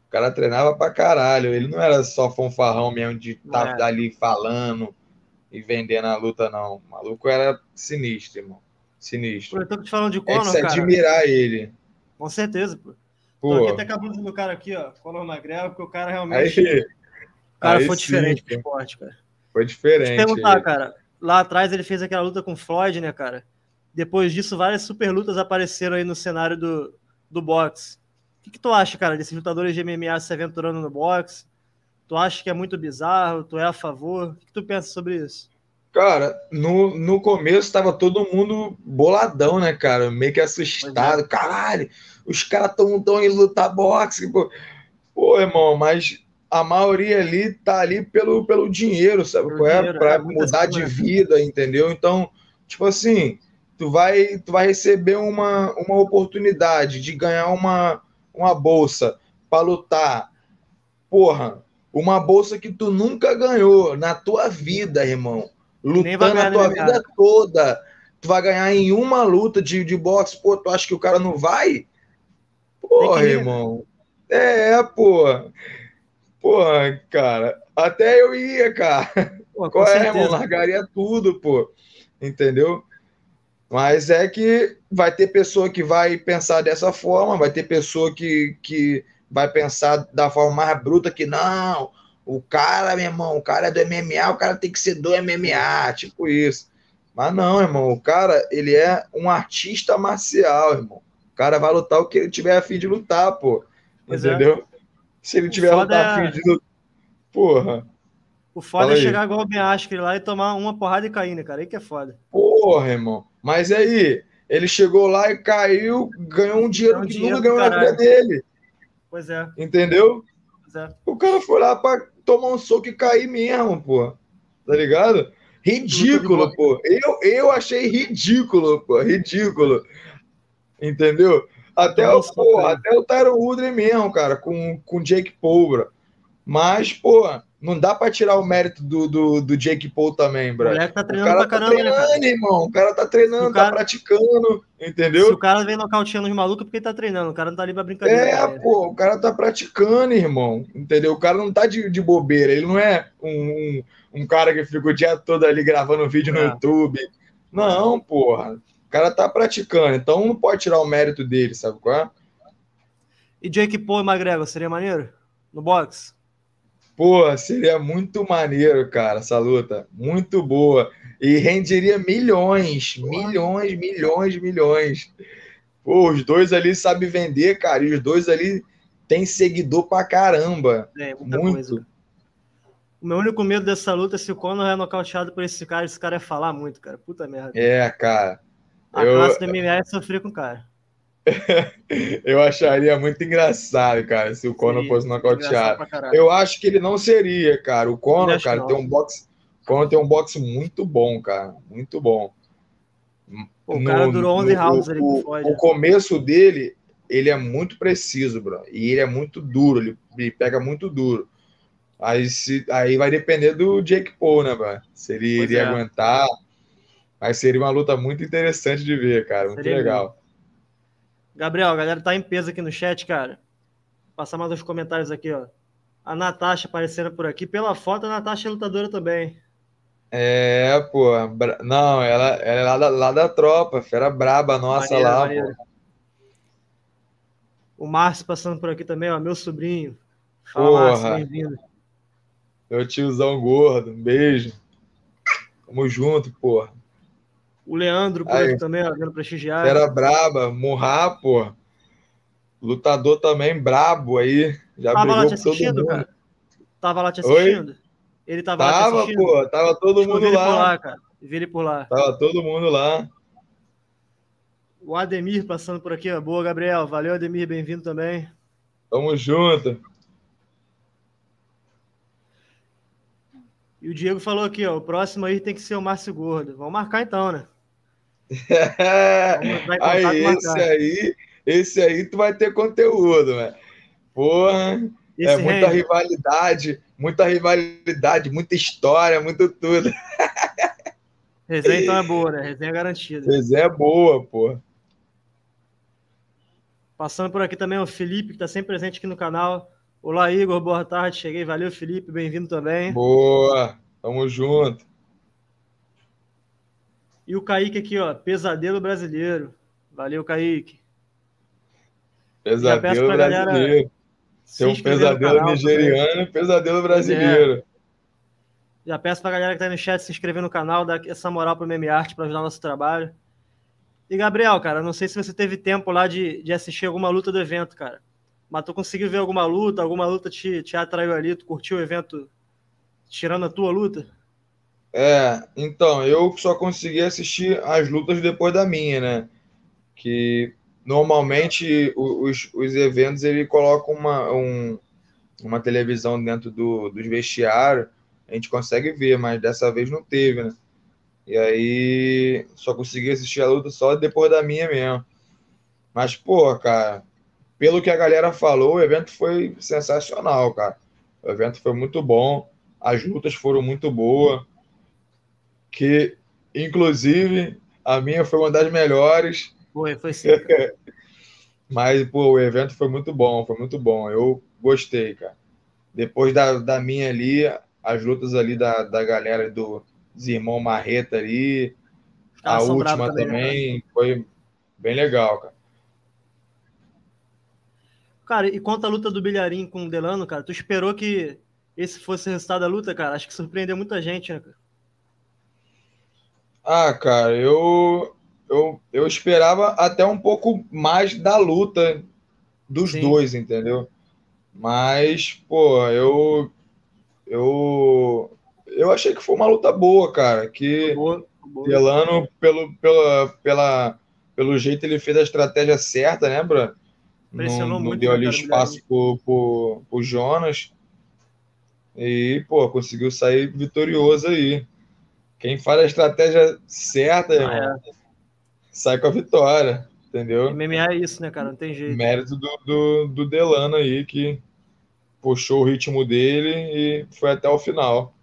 o cara treinava pra caralho. Ele não era só fanfarrão mesmo de estar tá é. ali falando e vendendo a luta, não. O maluco era sinistro, irmão. Sinistro. Pô, eu tô te falando de Conor, é se admirar ele. Com certeza, pô. pô. Tô aqui até acabando do cara aqui, ó. Conor McGregor, porque o cara realmente... Aí, o cara foi sim, diferente pro esporte, cara. Foi diferente. Deixa eu perguntar, aí. cara. Lá atrás ele fez aquela luta com o Floyd, né, cara? Depois disso, várias super lutas apareceram aí no cenário do, do boxe. O que, que tu acha, cara, desses lutadores de MMA se aventurando no boxe? Tu acha que é muito bizarro? Tu é a favor? O que, que tu pensa sobre isso? Cara, no, no começo estava todo mundo boladão, né, cara? Meio que assustado. É. Caralho, os caras estão tão em luta boxe. Pô. pô, irmão, mas a maioria ali tá ali pelo, pelo dinheiro, sabe? Pelo é? Dinheiro, pra é, mudar de vida, entendeu? Então, tipo assim, tu vai, tu vai receber uma, uma oportunidade de ganhar uma, uma bolsa para lutar. Porra, uma bolsa que tu nunca ganhou na tua vida, irmão lutando a tua vida toda. Tu vai ganhar em uma luta de, de boxe, pô, tu acha que o cara não vai? Porra, irmão. É, pô. Porra, cara. Até eu ia, cara. Pô, Qual é, irmão? Largaria tudo, pô. Entendeu? Mas é que vai ter pessoa que vai pensar dessa forma, vai ter pessoa que, que vai pensar da forma mais bruta que não, o cara, meu irmão, o cara é do MMA, o cara tem que ser do MMA, tipo isso. Mas não, irmão, o cara, ele é um artista marcial, irmão. O cara vai lutar o que ele tiver a fim de lutar, pô. Pois é. entendeu? É. Se ele tiver a é... fim de lutar. Porra. O foda é chegar igual o Ben Askren lá e tomar uma porrada e cair, né, cara? Aí que é foda. Porra, irmão. Mas aí, ele chegou lá e caiu, ganhou um dinheiro um que dinheiro nunca ganhou na vida dele. Pois é. Entendeu? Pois é. O cara foi lá pra tomar um soco e cair mesmo, pô. Tá ligado? Ridículo, pô. Eu, eu achei ridículo, pô. Ridículo. Entendeu? Até o, pô, até o Tyron Woodley mesmo, cara, com, com Jake Paul, Mas, pô, não dá pra tirar o mérito do, do, do Jake Paul também, bro. O, tá treinando o cara tá caramba, né, treinando, né, irmão. O cara tá treinando, tá praticando, entendeu? Se o cara vem nocauteando os malucos, é porque ele tá treinando. O cara não tá ali pra brincadeira. É, cara. pô, o cara tá praticando, irmão. Entendeu? O cara não tá de, de bobeira. Ele não é um, um, um cara que fica o dia todo ali gravando vídeo é. no YouTube. Não, porra. O cara tá praticando. Então não pode tirar o mérito dele, sabe qual é? E Jake Paul e McGregor, seria maneiro? No boxe? Pô, seria muito maneiro, cara, essa luta. Muito boa. E renderia milhões, milhões, milhões, milhões. Pô, os dois ali sabem vender, cara. E os dois ali têm seguidor pra caramba. É, muito. Coisa. O meu único medo dessa luta é se o Conor é nocauteado por esse cara, esse cara é falar muito, cara. Puta merda. É, cara. A eu... classe do MMA é sofrer com o cara. eu acharia muito engraçado, cara, se o Conor fosse nocauteado. Eu acho que ele não seria, cara. O Conor, cara, tem um boxe. Conor tem um boxe muito bom, cara. Muito bom. O no, cara durou 11 no, rounds ali o, o começo dele, ele é muito preciso, bro. E ele é muito duro, ele, ele pega muito duro. Aí, se, aí vai depender do Jake Paul, né, bro? Se ele pois iria é. aguentar. Mas seria uma luta muito interessante de ver, cara. Muito seria legal. Bom. Gabriel, a galera tá em peso aqui no chat, cara. Vou passar mais uns comentários aqui, ó. A Natasha aparecendo por aqui. Pela foto, a Natasha é lutadora também. É, pô. Não, ela, ela é lá da, lá da tropa, fera braba nossa maneiro, lá, maneiro. pô. O Márcio passando por aqui também, ó. Meu sobrinho. Fala, Márcio, bem-vindo. Meu tiozão gordo, um beijo. Tamo junto, porra. O Leandro por Aí, também, ó, vendo prestigiar. Era braba, morrar, pô. Lutador também brabo aí. Já tava brigou lá te assistindo, cara? Tava lá te assistindo? Oi? Ele tava, tava lá te assistindo? pô. Tava todo mundo lá. Por lá cara. Vi ele por lá. Tava todo mundo lá. O Ademir passando por aqui, ó. Boa, Gabriel. Valeu, Ademir. Bem-vindo também. Tamo junto. E o Diego falou aqui, ó. O próximo aí tem que ser o Márcio Gordo. Vamos marcar então, né? aí, esse aí, esse aí tu vai ter conteúdo, né? Porra, esse é muita rivalidade, muita rivalidade, muita história, muito tudo. Resenha então é boa, né? Resenha garantida. Resenha é boa, pô. Passando por aqui também o Felipe, que está sempre presente aqui no canal. Olá, Igor, boa tarde. Cheguei, valeu, Felipe, bem-vindo também. Boa, tamo junto. E o Kaique aqui, ó, Pesadelo Brasileiro. Valeu, Kaique. Pesadelo Brasileiro. Um pesadelo canal, nigeriano e pesadelo brasileiro. É. Já peço pra galera que tá aí no chat se inscrever no canal, dar essa moral pro Meme Art para ajudar o nosso trabalho. E, Gabriel, cara, não sei se você teve tempo lá de, de assistir alguma luta do evento, cara. Mas tu conseguiu ver alguma luta? Alguma luta te, te atraiu ali? Tu curtiu o evento tirando a tua luta? É, então, eu só consegui assistir as lutas depois da minha, né? Que normalmente os, os eventos ele coloca uma, um, uma televisão dentro do, dos vestiários, a gente consegue ver, mas dessa vez não teve, né? E aí só consegui assistir a luta só depois da minha mesmo. Mas, pô, cara, pelo que a galera falou, o evento foi sensacional, cara. O evento foi muito bom, as lutas foram muito boas. Que, inclusive, a minha foi uma das melhores. Foi, foi sim. Mas, pô, o evento foi muito bom, foi muito bom. Eu gostei, cara. Depois da, da minha ali, as lutas ali da, da galera do, os irmãos Marreta ali. Ah, a última também, também né? foi bem legal, cara. Cara, e quanto à luta do Bilharim com o Delano, cara, tu esperou que esse fosse o resultado da luta, cara? Acho que surpreendeu muita gente, né, cara? Ah, cara, eu, eu, eu esperava até um pouco mais da luta dos Sim. dois, entendeu? Mas, pô, eu, eu eu achei que foi uma luta boa, cara. Que boa, boa. Delano, pelo, pela, pela, pelo jeito, ele fez a estratégia certa, né, Bruno? Não, não deu ali espaço pro, pro, pro Jonas. E, pô, conseguiu sair vitorioso aí. Quem faz a estratégia certa, ah, é. sai com a vitória, entendeu? MMA é isso, né, cara? Não tem jeito. Mérito do, do, do Delano aí, que puxou o ritmo dele e foi até o final.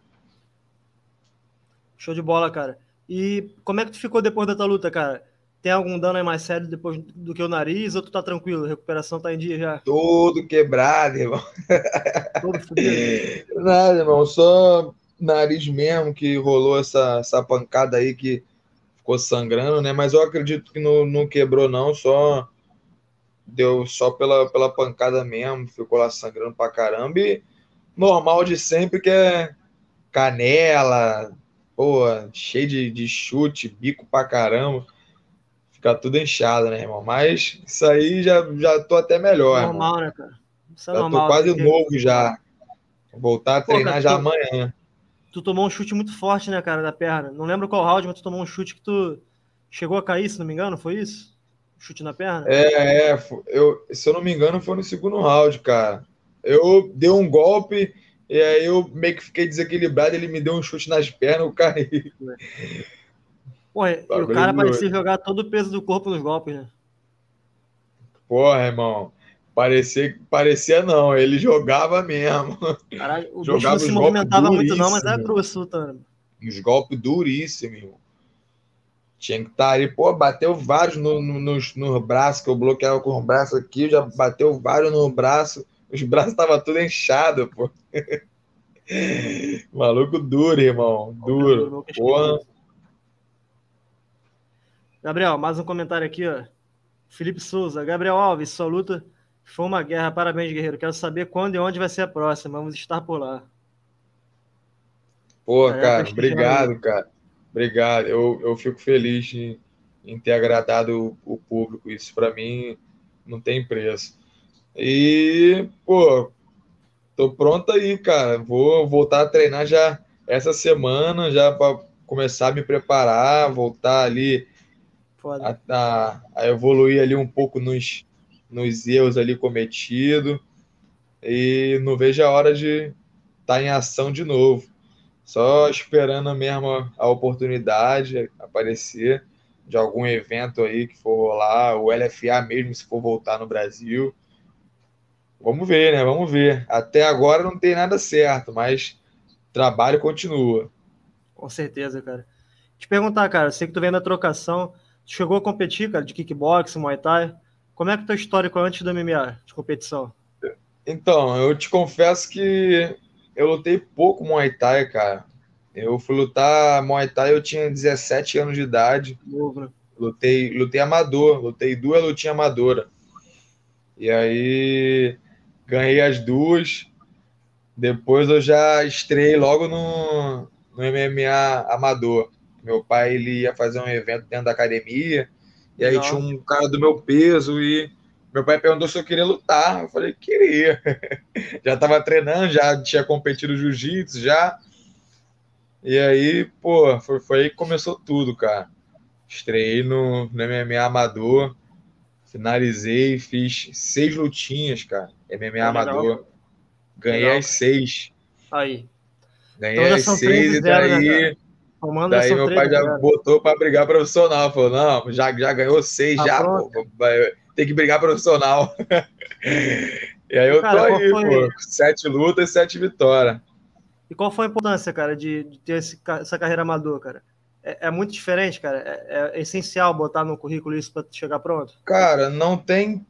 Show de bola, cara. E como é que tu ficou depois da tua luta, cara? Tem algum dano aí mais sério depois do que o nariz ou tu tá tranquilo? A recuperação tá em dia já? Todo quebrado, irmão. Todo fudido. Nada, irmão. Só nariz mesmo que rolou essa, essa pancada aí que ficou sangrando, né? Mas eu acredito que não, não quebrou, não. Só deu só pela, pela pancada mesmo. Ficou lá sangrando pra caramba. E normal de sempre que é canela, pô, cheio de, de chute, bico pra caramba. Fica tudo inchado, né, irmão? Mas isso aí já, já tô até melhor. Normal, irmão. né, cara? Isso é já normal, tô quase porque... novo já. Vou voltar a pô, treinar cara, já tu, amanhã. Tu tomou um chute muito forte, né, cara, da perna. Não lembro qual round, mas tu tomou um chute que tu chegou a cair, se não me engano, foi isso? Chute na perna? É, é. Eu, se eu não me engano, foi no segundo round, cara. Eu dei um golpe e aí eu meio que fiquei desequilibrado, ele me deu um chute nas pernas, eu caí. Pô, e o cara parecia jogar todo o peso do corpo nos golpes, né? Porra, irmão. Parecia, parecia não, ele jogava mesmo. Caralho, o jogava não se movimentava muito não, mas era grosso, tá? Uns golpes duríssimos, irmão. Tinha que estar tá ali, pô, bateu vários no, no, nos, no braço, que eu bloqueava com o braço aqui, já bateu vários no braço. Os braços estavam tudo inchados, pô. Maluco duro, irmão. Duro. Porra. Gabriel, mais um comentário aqui, ó. Felipe Souza. Gabriel Alves, sua luta foi uma guerra. Parabéns, guerreiro. Quero saber quando e onde vai ser a próxima. Vamos estar por lá. Pô, cara, obrigado, cara. Obrigado. Eu, eu fico feliz em, em ter agradado o, o público. Isso para mim não tem preço. E, pô, tô pronto aí, cara. Vou voltar a treinar já essa semana, já para começar a me preparar, voltar ali a, a, a, evoluir ali um pouco nos, nos erros ali cometidos. E não vejo a hora de estar tá em ação de novo. Só esperando mesmo a oportunidade aparecer de algum evento aí que for rolar, o LFA mesmo, se for voltar no Brasil. Vamos ver, né? Vamos ver. Até agora não tem nada certo, mas trabalho continua. Com certeza, cara. Te perguntar, cara, sei que tu vem da trocação, chegou a competir, cara, de kickboxing, muay thai. Como é que é o histórico antes do MMA, de competição? Então, eu te confesso que eu lutei pouco muay thai, cara. Eu fui lutar muay thai, eu tinha 17 anos de idade. Né? Lutei, lutei amador, lutei duas lutinhas amadoras. E aí ganhei as duas. Depois eu já estrei logo no, no MMA amador. Meu pai ele ia fazer um evento dentro da academia. E aí Não. tinha um cara do meu peso e meu pai perguntou se eu queria lutar. Eu falei, queria. já estava treinando, já tinha competido jiu-jitsu, já. E aí, pô, foi, foi aí que começou tudo, cara. Estreiei no, no MMA amador. Finalizei, fiz seis lutinhas, cara. MMA amador. Ganhei legal. as seis. Aí. Ganhei então, as seis e daí. Né, daí meu pai já zero. botou para brigar profissional. Falou: não, já, já ganhou seis, tá já, pô, tem que brigar profissional. e aí eu cara, tô aí, foi... pô. Sete lutas, sete vitórias. E qual foi a importância, cara, de, de ter esse, essa carreira amador, cara? é, é muito diferente, cara. É, é, essencial botar no currículo isso para chegar pronto? Cara, não tem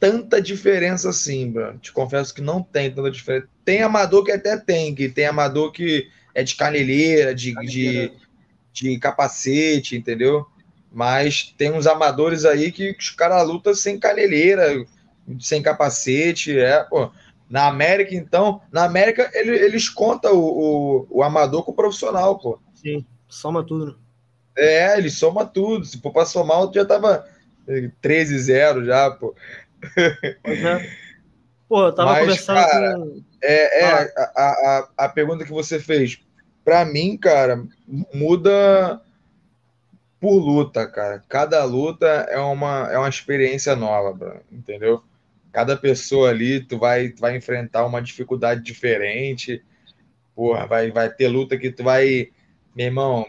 tanta diferença assim, Bruno. Te confesso que não tem tanta diferença. Tem amador que até tem, que tem amador que é de caneleira, de, de, de capacete, entendeu? Mas tem uns amadores aí que os caras lutam sem caneleira, sem capacete, é, pô. Na América, então, na América ele, eles contam o, o, o amador com o profissional, pô. Sim. Soma tudo, né? É, ele soma tudo. Se for pra somar, eu já tava 13-0 já, pô. Pois é. Pô, eu tava Mas, conversando cara, com... É, é ah. a, a, a pergunta que você fez. Pra mim, cara, muda por luta, cara. Cada luta é uma, é uma experiência nova, entendeu? Cada pessoa ali, tu vai, tu vai enfrentar uma dificuldade diferente. Porra, vai, vai ter luta que tu vai meu irmão,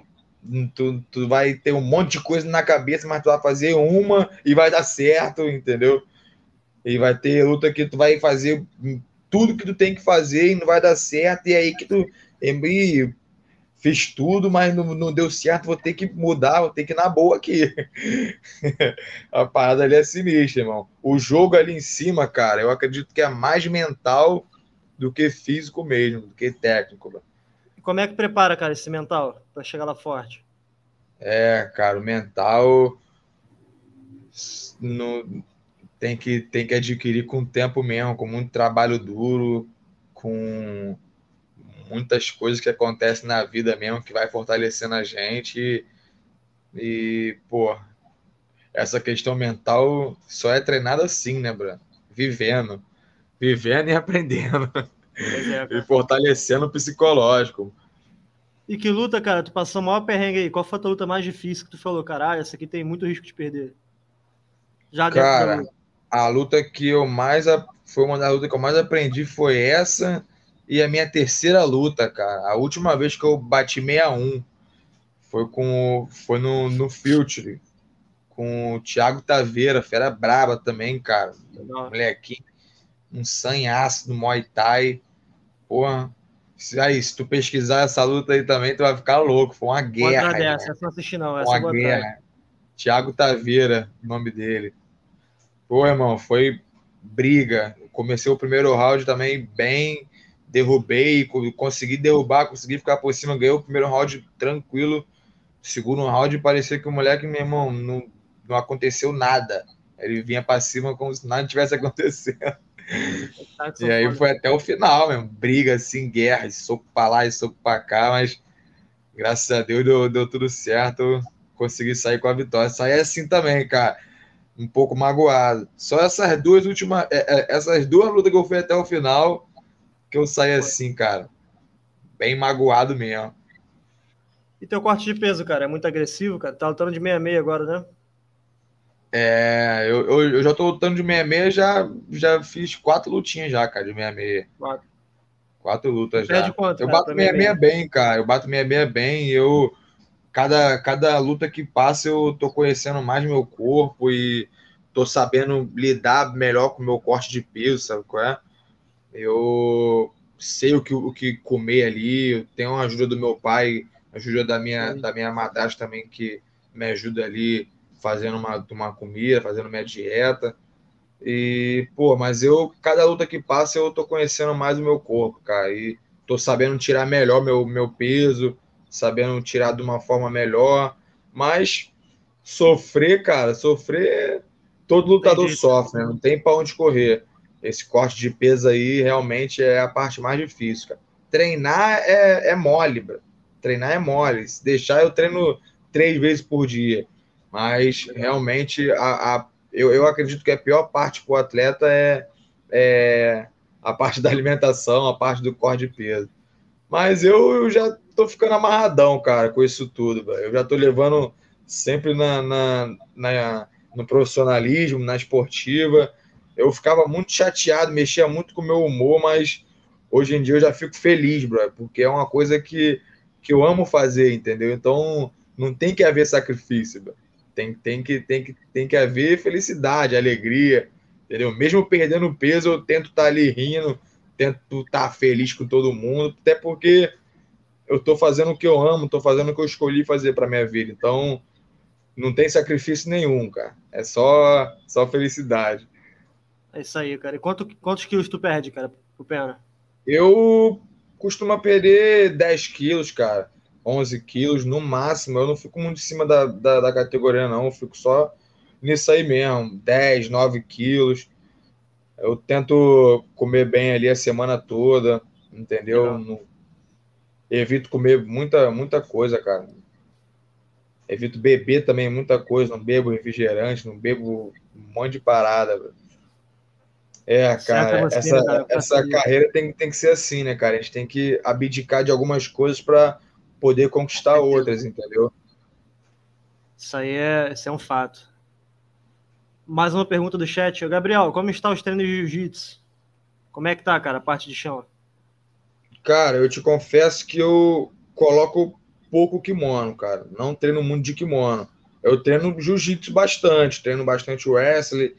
tu, tu vai ter um monte de coisa na cabeça, mas tu vai fazer uma e vai dar certo, entendeu? E vai ter luta que tu vai fazer tudo que tu tem que fazer e não vai dar certo, e aí que tu e, fiz tudo, mas não, não deu certo, vou ter que mudar, vou ter que ir na boa aqui. a parada ali é sinistra, irmão. O jogo ali em cima, cara, eu acredito que é mais mental do que físico mesmo, do que técnico. Mano como é que prepara, cara, esse mental para chegar lá forte? É, cara, o mental no, tem, que, tem que adquirir com tempo mesmo, com muito trabalho duro, com muitas coisas que acontecem na vida mesmo que vai fortalecendo a gente. E, e pô, essa questão mental só é treinada assim, né, Bruno? Vivendo. Vivendo e aprendendo. É, e fortalecendo o psicológico. E que luta, cara, tu passou o maior perrengue aí. Qual foi a tua luta mais difícil que tu falou, caralho, essa aqui tem muito risco de perder? Já cara, a luta que eu mais. Foi uma das lutas que eu mais aprendi foi essa e a minha terceira luta, cara. A última vez que eu bati 61 foi com foi no, no Future com o Thiago Taveira, fera braba também, cara. Molequinho, um sanhaço do Muay Thai. Porra, aí, se tu pesquisar essa luta aí também, tu vai ficar louco. Foi uma guerra. Outra dessa, essa não assisti não. Essa uma guerra. Tiago Taveira, o nome dele. Pô, irmão, foi briga. Comecei o primeiro round também bem, derrubei, consegui derrubar, consegui ficar por cima, ganhei o primeiro round tranquilo. Segundo round, parecia que o moleque, meu irmão, não, não aconteceu nada. Ele vinha para cima como se nada tivesse acontecendo. E aí foi até o final mesmo, briga assim, guerra, soco para lá e soco para cá, mas graças a Deus deu, deu tudo certo, consegui sair com a vitória. Sair assim também, cara. um pouco magoado. Só essas duas últimas, é, é, essas duas lutas que eu fui até o final, que eu saí assim, cara, bem magoado mesmo. E teu corte de peso, cara, é muito agressivo, cara? Tá lutando de 66 agora, né? É, eu, eu, eu já tô lutando de 66, já, já fiz quatro lutinhas já, cara, de 66. Quatro. Quatro lutas já. Quanto, eu cara, bato 66 bem, cara. Eu bato 66 bem. Eu, cada, cada luta que passa, eu tô conhecendo mais meu corpo e tô sabendo lidar melhor com o meu corte de peso, sabe qual é? Eu sei o que, o que comer ali, eu tenho a ajuda do meu pai, ajuda da minha, da minha madrasta também, que me ajuda ali fazendo uma, uma comida, fazendo minha dieta. E, pô, mas eu, cada luta que passa, eu tô conhecendo mais o meu corpo, cara. E tô sabendo tirar melhor meu, meu peso, sabendo tirar de uma forma melhor. Mas sofrer, cara, sofrer, todo lutador sofre, né? Não tem para onde correr. Esse corte de peso aí realmente é a parte mais difícil, cara. Treinar é, é mole, bro. Treinar é mole. Se deixar, eu treino três vezes por dia. Mas realmente a, a eu, eu acredito que a pior parte para o atleta é, é a parte da alimentação, a parte do corte de peso. Mas eu, eu já tô ficando amarradão, cara, com isso tudo. Eu já tô levando sempre na, na, na, no profissionalismo, na esportiva. Eu ficava muito chateado, mexia muito com o meu humor, mas hoje em dia eu já fico feliz, bro, porque é uma coisa que, que eu amo fazer, entendeu? Então não tem que haver sacrifício, bro. Tem, tem, que, tem, que, tem que haver felicidade, alegria, entendeu? Mesmo perdendo peso, eu tento estar tá ali rindo, tento estar tá feliz com todo mundo, até porque eu estou fazendo o que eu amo, estou fazendo o que eu escolhi fazer para minha vida. Então, não tem sacrifício nenhum, cara. É só, só felicidade. É isso aí, cara. E quanto, quantos quilos tu perde, cara, pro pena? Eu costumo perder 10 quilos, cara. 11 quilos no máximo. Eu não fico muito em cima da, da, da, categoria, não. Eu fico só nisso aí mesmo: 10, 9 quilos. Eu tento comer bem ali a semana toda, entendeu? Não, evito comer muita, muita coisa, cara. Evito beber também muita coisa. Não bebo refrigerante, não bebo um monte de parada. É, cara, você, essa, cara, essa carreira tem, tem que ser assim, né, cara? A gente tem que abdicar de algumas coisas para poder conquistar outras, entendeu? Isso aí é, isso é um fato. Mais uma pergunta do chat. Gabriel, como está os treinos de jiu-jitsu? Como é que tá, cara, a parte de chão? Cara, eu te confesso que eu coloco pouco kimono, cara. Não treino muito de kimono. Eu treino jiu-jitsu bastante, treino bastante wrestling,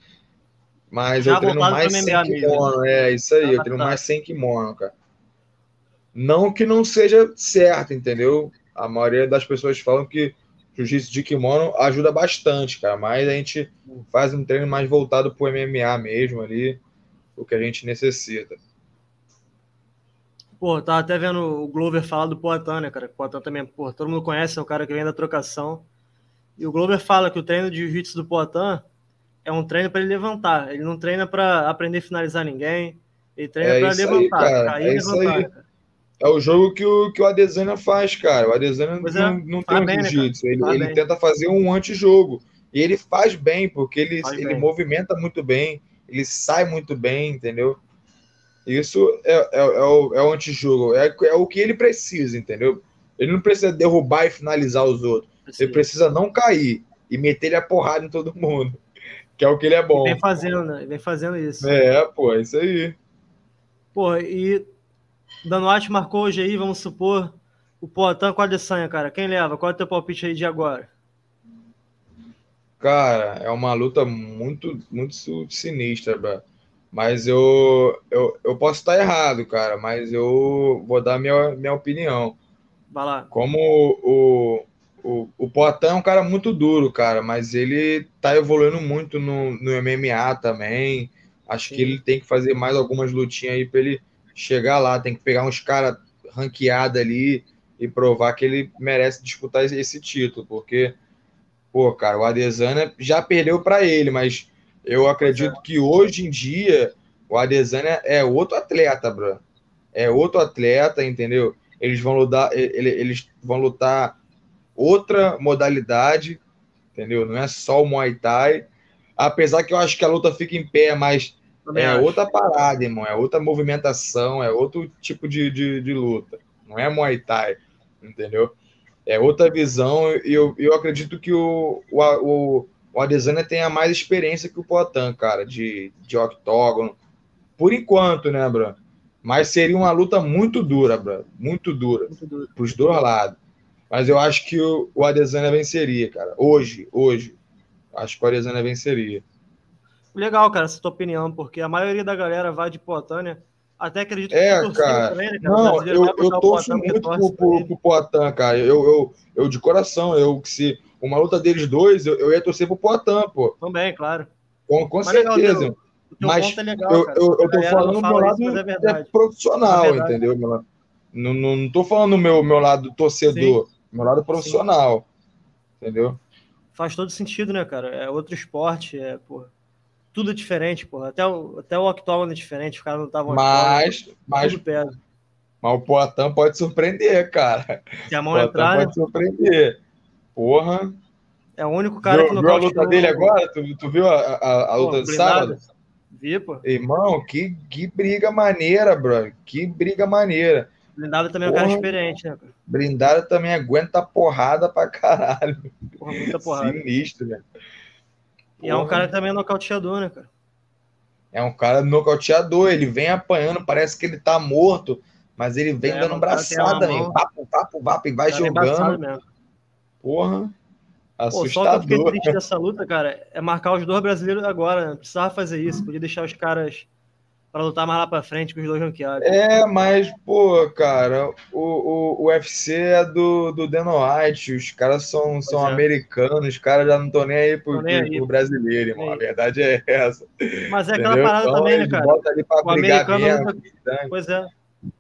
mas Já eu treino mais sem kimono. Mesmo. É, isso aí, ah, eu treino tá. mais sem kimono, cara. Não que não seja certo, entendeu? A maioria das pessoas falam que jiu-jitsu de kimono ajuda bastante, cara, mas a gente faz um treino mais voltado para o MMA mesmo ali, o que a gente necessita. Pô, tava até vendo o Glover falar do Poitin, né, cara? O Poitin também, pô, todo mundo conhece, é o cara que vem da trocação. E o Glover fala que o treino de jiu-jitsu do Poitin é um treino para ele levantar. Ele não treina para aprender a finalizar ninguém. Ele treina é para levantar, aí, cair é e levantar. Cara. É o jogo que o, que o Adesanya faz, cara. O Adesanya não, é, não tem um né, jiu-jitsu. Ele, ele tenta fazer um antijogo. E ele faz bem, porque ele, ele bem. movimenta muito bem, ele sai muito bem, entendeu? Isso é, é, é o, é o antijogo. É, é o que ele precisa, entendeu? Ele não precisa derrubar e finalizar os outros. Sim. Ele precisa não cair e meter ele a porrada em todo mundo. Que é o que ele é bom. Ele vem fazendo, né? Ele vem fazendo isso. É, pô, é isso aí. Pô, e Danuati marcou hoje aí, vamos supor, o Poitin com a Adesanya, cara. Quem leva? Qual é o teu palpite aí de agora? Cara, é uma luta muito, muito sinistra, bro. Mas eu, eu, eu posso estar errado, cara, mas eu vou dar minha, minha opinião. Vai lá. Como o Poitin é um cara muito duro, cara, mas ele tá evoluindo muito no, no MMA também. Acho Sim. que ele tem que fazer mais algumas lutinhas aí para ele chegar lá, tem que pegar uns caras ranqueados ali e provar que ele merece disputar esse título, porque, pô, cara, o Adesanya já perdeu para ele, mas eu acredito que hoje em dia o Adesanya é outro atleta, bro. É outro atleta, entendeu? Eles vão lutar, eles vão lutar outra modalidade, entendeu? Não é só o Muay Thai. Apesar que eu acho que a luta fica em pé, mas Também é acho. outra parada, irmão. É outra movimentação, é outro tipo de, de, de, luta. Não é Muay Thai, entendeu? É outra visão e eu, eu acredito que o, o, o, o Adesanya tenha mais experiência que o Poitin, cara, de, de octógono. Por enquanto, né, Bruno? Mas seria uma luta muito dura, Bruno. Muito dura. Muito dura. Para os dois lados. Mas eu acho que o, o Adesanya venceria, cara. Hoje, hoje. Acho que o Adesanya venceria. Legal, cara, essa tua opinião, porque a maioria da galera vai de Potânia. Até acredito que é, cara. Né, cara. Não, eu, eu torço muito torce pro, pro, pro Poitin, cara. Eu, eu, eu, de coração, eu se uma luta deles dois, eu, eu ia torcer pro Poitin, pô. Também, claro. Com, com certeza. Legal, mas é legal, eu, eu, eu tô falando do meu lado isso, é, é profissional, é entendeu? Não, não, não tô falando do meu, meu lado torcedor. Sim meu lado profissional. Sim. Entendeu? Faz todo sentido, né, cara? É outro esporte, é, porra. Tudo é diferente, porra. Até o, até o octógono é diferente, os caras não estavam. Mas, mas, mas o Poitin pode surpreender, cara. Se a mão entrar. Pode né? surpreender. Porra. É o único cara viu, que não Viu a luta dele agora? Tu, tu viu a, a, a luta de sábado? Vi, pô. Irmão, que, que briga maneira, bro. Que briga maneira. Blindado também Porra, é um cara experiente, né? Blindado também aguenta porrada pra caralho. Porra, muita porrada. Sinistro, velho. E é um cara também é nocauteador, né, cara? É um cara nocauteador, ele vem apanhando, parece que ele tá morto, mas ele vem é, dando braçada, hein? Vapo, vapo, vapo, e vai jogando. Mesmo. Porra. Assustador. Pô, só que eu fiquei triste dessa luta, cara, é marcar os dois brasileiros agora. Não precisava fazer isso, podia deixar os caras para lutar mais lá para frente com os dois ranqueados. É, mas, pô, cara, o, o, o UFC é do, do Dana White, os caras são, são é. americanos, os caras já não estão nem aí pro, nem pro, pro brasileiro, irmão. A verdade é essa. Mas é aquela Entendeu? parada então, também, né, cara? Bota ali pra o americano mesmo, luta... Pois é.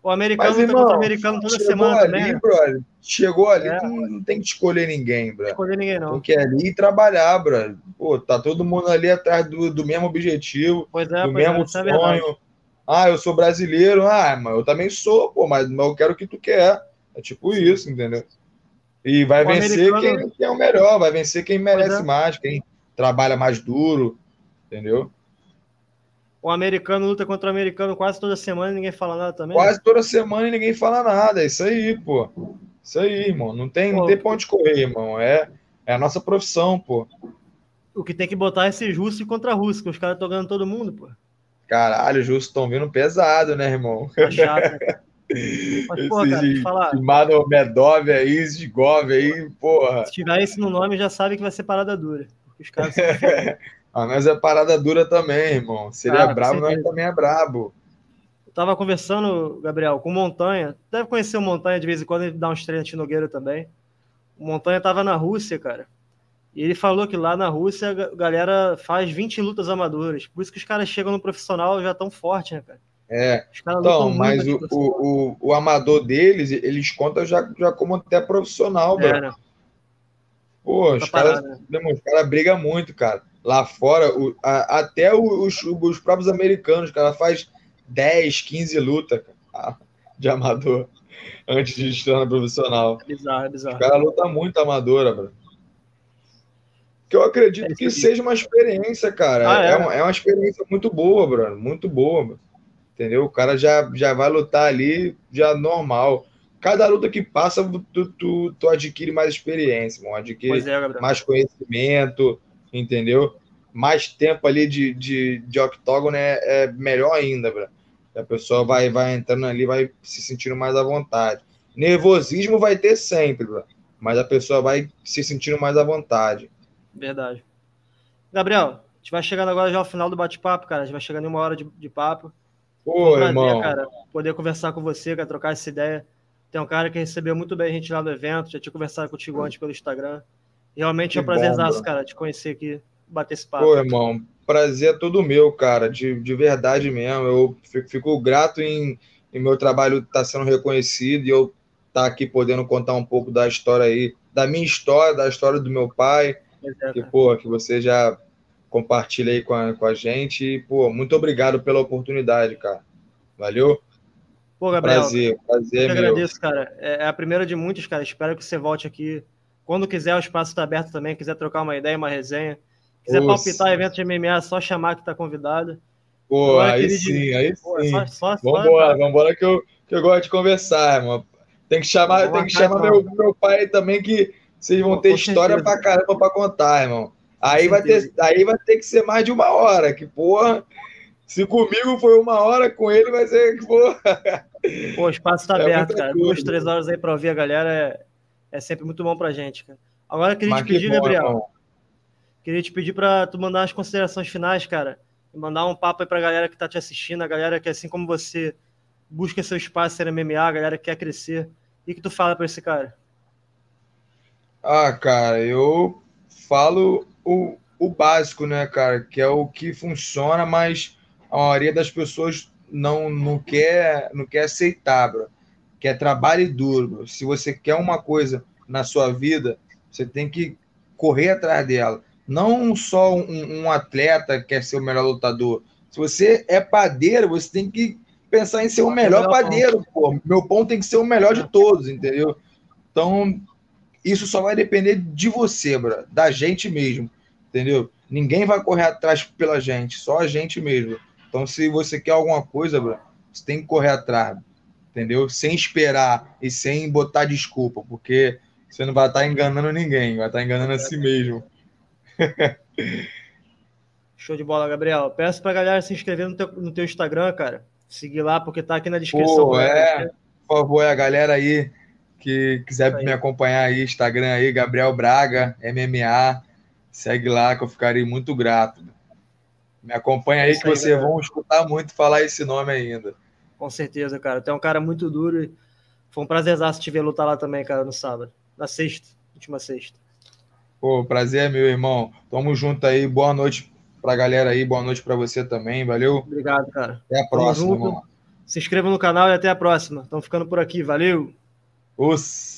O americano Mas, irmão, contra o americano toda semana ali, também. Brother, chegou ali, é. não tem que escolher ninguém, bro. Escolher ninguém, não. Tem que ir ali e trabalhar, bro. Pô, tá todo mundo ali atrás do, do mesmo objetivo, é, do pois mesmo é, sonho. Ah, eu sou brasileiro. Ah, mas eu também sou, pô, mas eu quero o que tu quer. É tipo isso, entendeu? E vai o vencer americano... quem, quem, é o melhor, vai vencer quem merece é. mais, quem trabalha mais duro, entendeu? O americano luta contra o americano quase toda semana e ninguém fala nada também. Quase toda semana e ninguém fala nada. É isso aí, pô. Isso aí, irmão. Não tem, pô, não tem ponto de correr, irmão. É, é a nossa profissão, pô. O que tem que botar é esses russos contra russos, que os caras estão ganhando todo mundo, pô. Caralho, justo, estão vindo pesado, né, irmão? Tá chato, né? Mas, porra, cara, de, falar. Mano Medov aí, Zigov aí, porra. Se tiver isso no nome, já sabe que vai ser parada dura. Os caras são ah, mas é parada dura também, irmão. Se ele é brabo, nós também é brabo. Eu tava conversando, Gabriel, com o Montanha. Deve conhecer o Montanha de vez em quando, ele dá uns treinos de Nogueira também. O Montanha tava na Rússia, cara. E ele falou que lá na Rússia a galera faz 20 lutas amadoras. Por isso que os caras chegam no profissional já tão forte, né, cara? É, então, mas o, o, o, o, amador deles, eles contam já, já como até profissional, é, Né? Pô, os caras né? cara brigam muito, cara. Lá fora, o, a, até os, os próprios americanos, cara, faz 10, 15 lutas de amador antes de estar no profissional. É bizarro, é bizarro. Os caras lutam muito amadora, bro que eu acredito é que seja uma experiência, cara. Ah, é? É, uma, é? uma, experiência muito boa, Bruno. Muito boa. Entendeu? O cara já, já vai lutar ali, já normal. Cada luta que passa, tu, tu, tu adquire mais experiência, mano. adquire é, mais conhecimento, entendeu? Mais tempo ali de, de, de octógono é, é melhor ainda, Bruno. A pessoa vai, vai entrando ali, vai se sentindo mais à vontade. Nervosismo vai ter sempre, Bruno. mas a pessoa vai se sentindo mais à vontade. Verdade. Gabriel, a gente vai chegando agora já ao final do bate-papo, cara. A gente vai chegando em uma hora de, de papo. Oi, um prazer, irmão. cara, poder conversar com você, cara, trocar essa ideia. Tem um cara que recebeu muito bem a gente lá no evento, já tinha conversado contigo antes pelo Instagram. Realmente que é um prazerzaço, cara, te conhecer aqui, bater esse papo. Pô, irmão, prazer é todo meu, cara, de, de verdade mesmo. Eu fico, fico grato em, em meu trabalho estar tá sendo reconhecido e eu estar tá aqui podendo contar um pouco da história aí, da minha história, da história do meu pai, que, pô, que você já compartilha aí com a, com a gente. E, pô, muito obrigado pela oportunidade, cara. Valeu? Pô, Gabriel. Prazer, prazer. Eu meu. agradeço, cara. É, é a primeira de muitos, cara. Espero que você volte aqui. Quando quiser, o espaço está aberto também. Quiser trocar uma ideia, uma resenha. quiser Nossa. palpitar evento de MMA, é só chamar que tá convidado. Pô, Agora, aí sim, aí Pô, sim. Só, só, vambora, só, vambora que eu, que eu gosto de conversar, irmão. Tem que chamar, tem que chamar meu, meu pai também, que vocês vão Pô, ter história certeza. pra caramba pra contar, irmão. Aí vai, ter, aí vai ter que ser mais de uma hora, que porra. Se comigo foi uma hora, com ele vai ser, porra. Pô, o espaço tá é aberto, cara. Coisa. Duas, três horas aí pra ouvir a galera é, é sempre muito bom pra gente, cara. Agora eu queria Mas te pedir, bom, Gabriel. Irmão. Queria te pedir pra tu mandar as considerações finais, cara. E mandar um papo aí pra galera que tá te assistindo, a galera que, assim como você, busca seu espaço em MMA, a galera que quer crescer. E que tu fala pra esse cara? Ah, cara, eu falo o, o básico, né, cara? Que é o que funciona, mas a maioria das pessoas não, não quer não quer aceitar, bro. Que é trabalho duro. Se você quer uma coisa na sua vida, você tem que correr atrás dela. Não só um, um atleta quer ser o melhor lutador. Se você é padeiro, você tem que pensar em ser o melhor padeiro, pô. Meu pão tem que ser o melhor de todos, entendeu? Então, isso só vai depender de você, bro, da gente mesmo entendeu? Ninguém vai correr atrás pela gente, só a gente mesmo. Então, se você quer alguma coisa, bro, você tem que correr atrás, entendeu? Sem esperar e sem botar desculpa, porque você não vai estar enganando ninguém, vai estar enganando a si mesmo. Show de bola, Gabriel. Peço pra galera se inscrever no teu, no teu Instagram, cara. Seguir lá, porque tá aqui na descrição. Pô, é, por favor, é a galera aí que quiser aí. me acompanhar aí, Instagram aí, Gabriel Braga, MMA. Segue lá que eu ficarei muito grato. Me acompanha aí que vocês vão escutar muito falar esse nome ainda. Com certeza, cara. Tu é um cara muito duro e foi um prazerzaço te ver lutar lá também, cara, no sábado. Na sexta, última sexta. Pô, prazer é meu, irmão. Tamo junto aí. Boa noite pra galera aí. Boa noite pra você também. Valeu? Obrigado, cara. Até a próxima, irmão. Se inscreva no canal e até a próxima. Estamos ficando por aqui. Valeu! Os...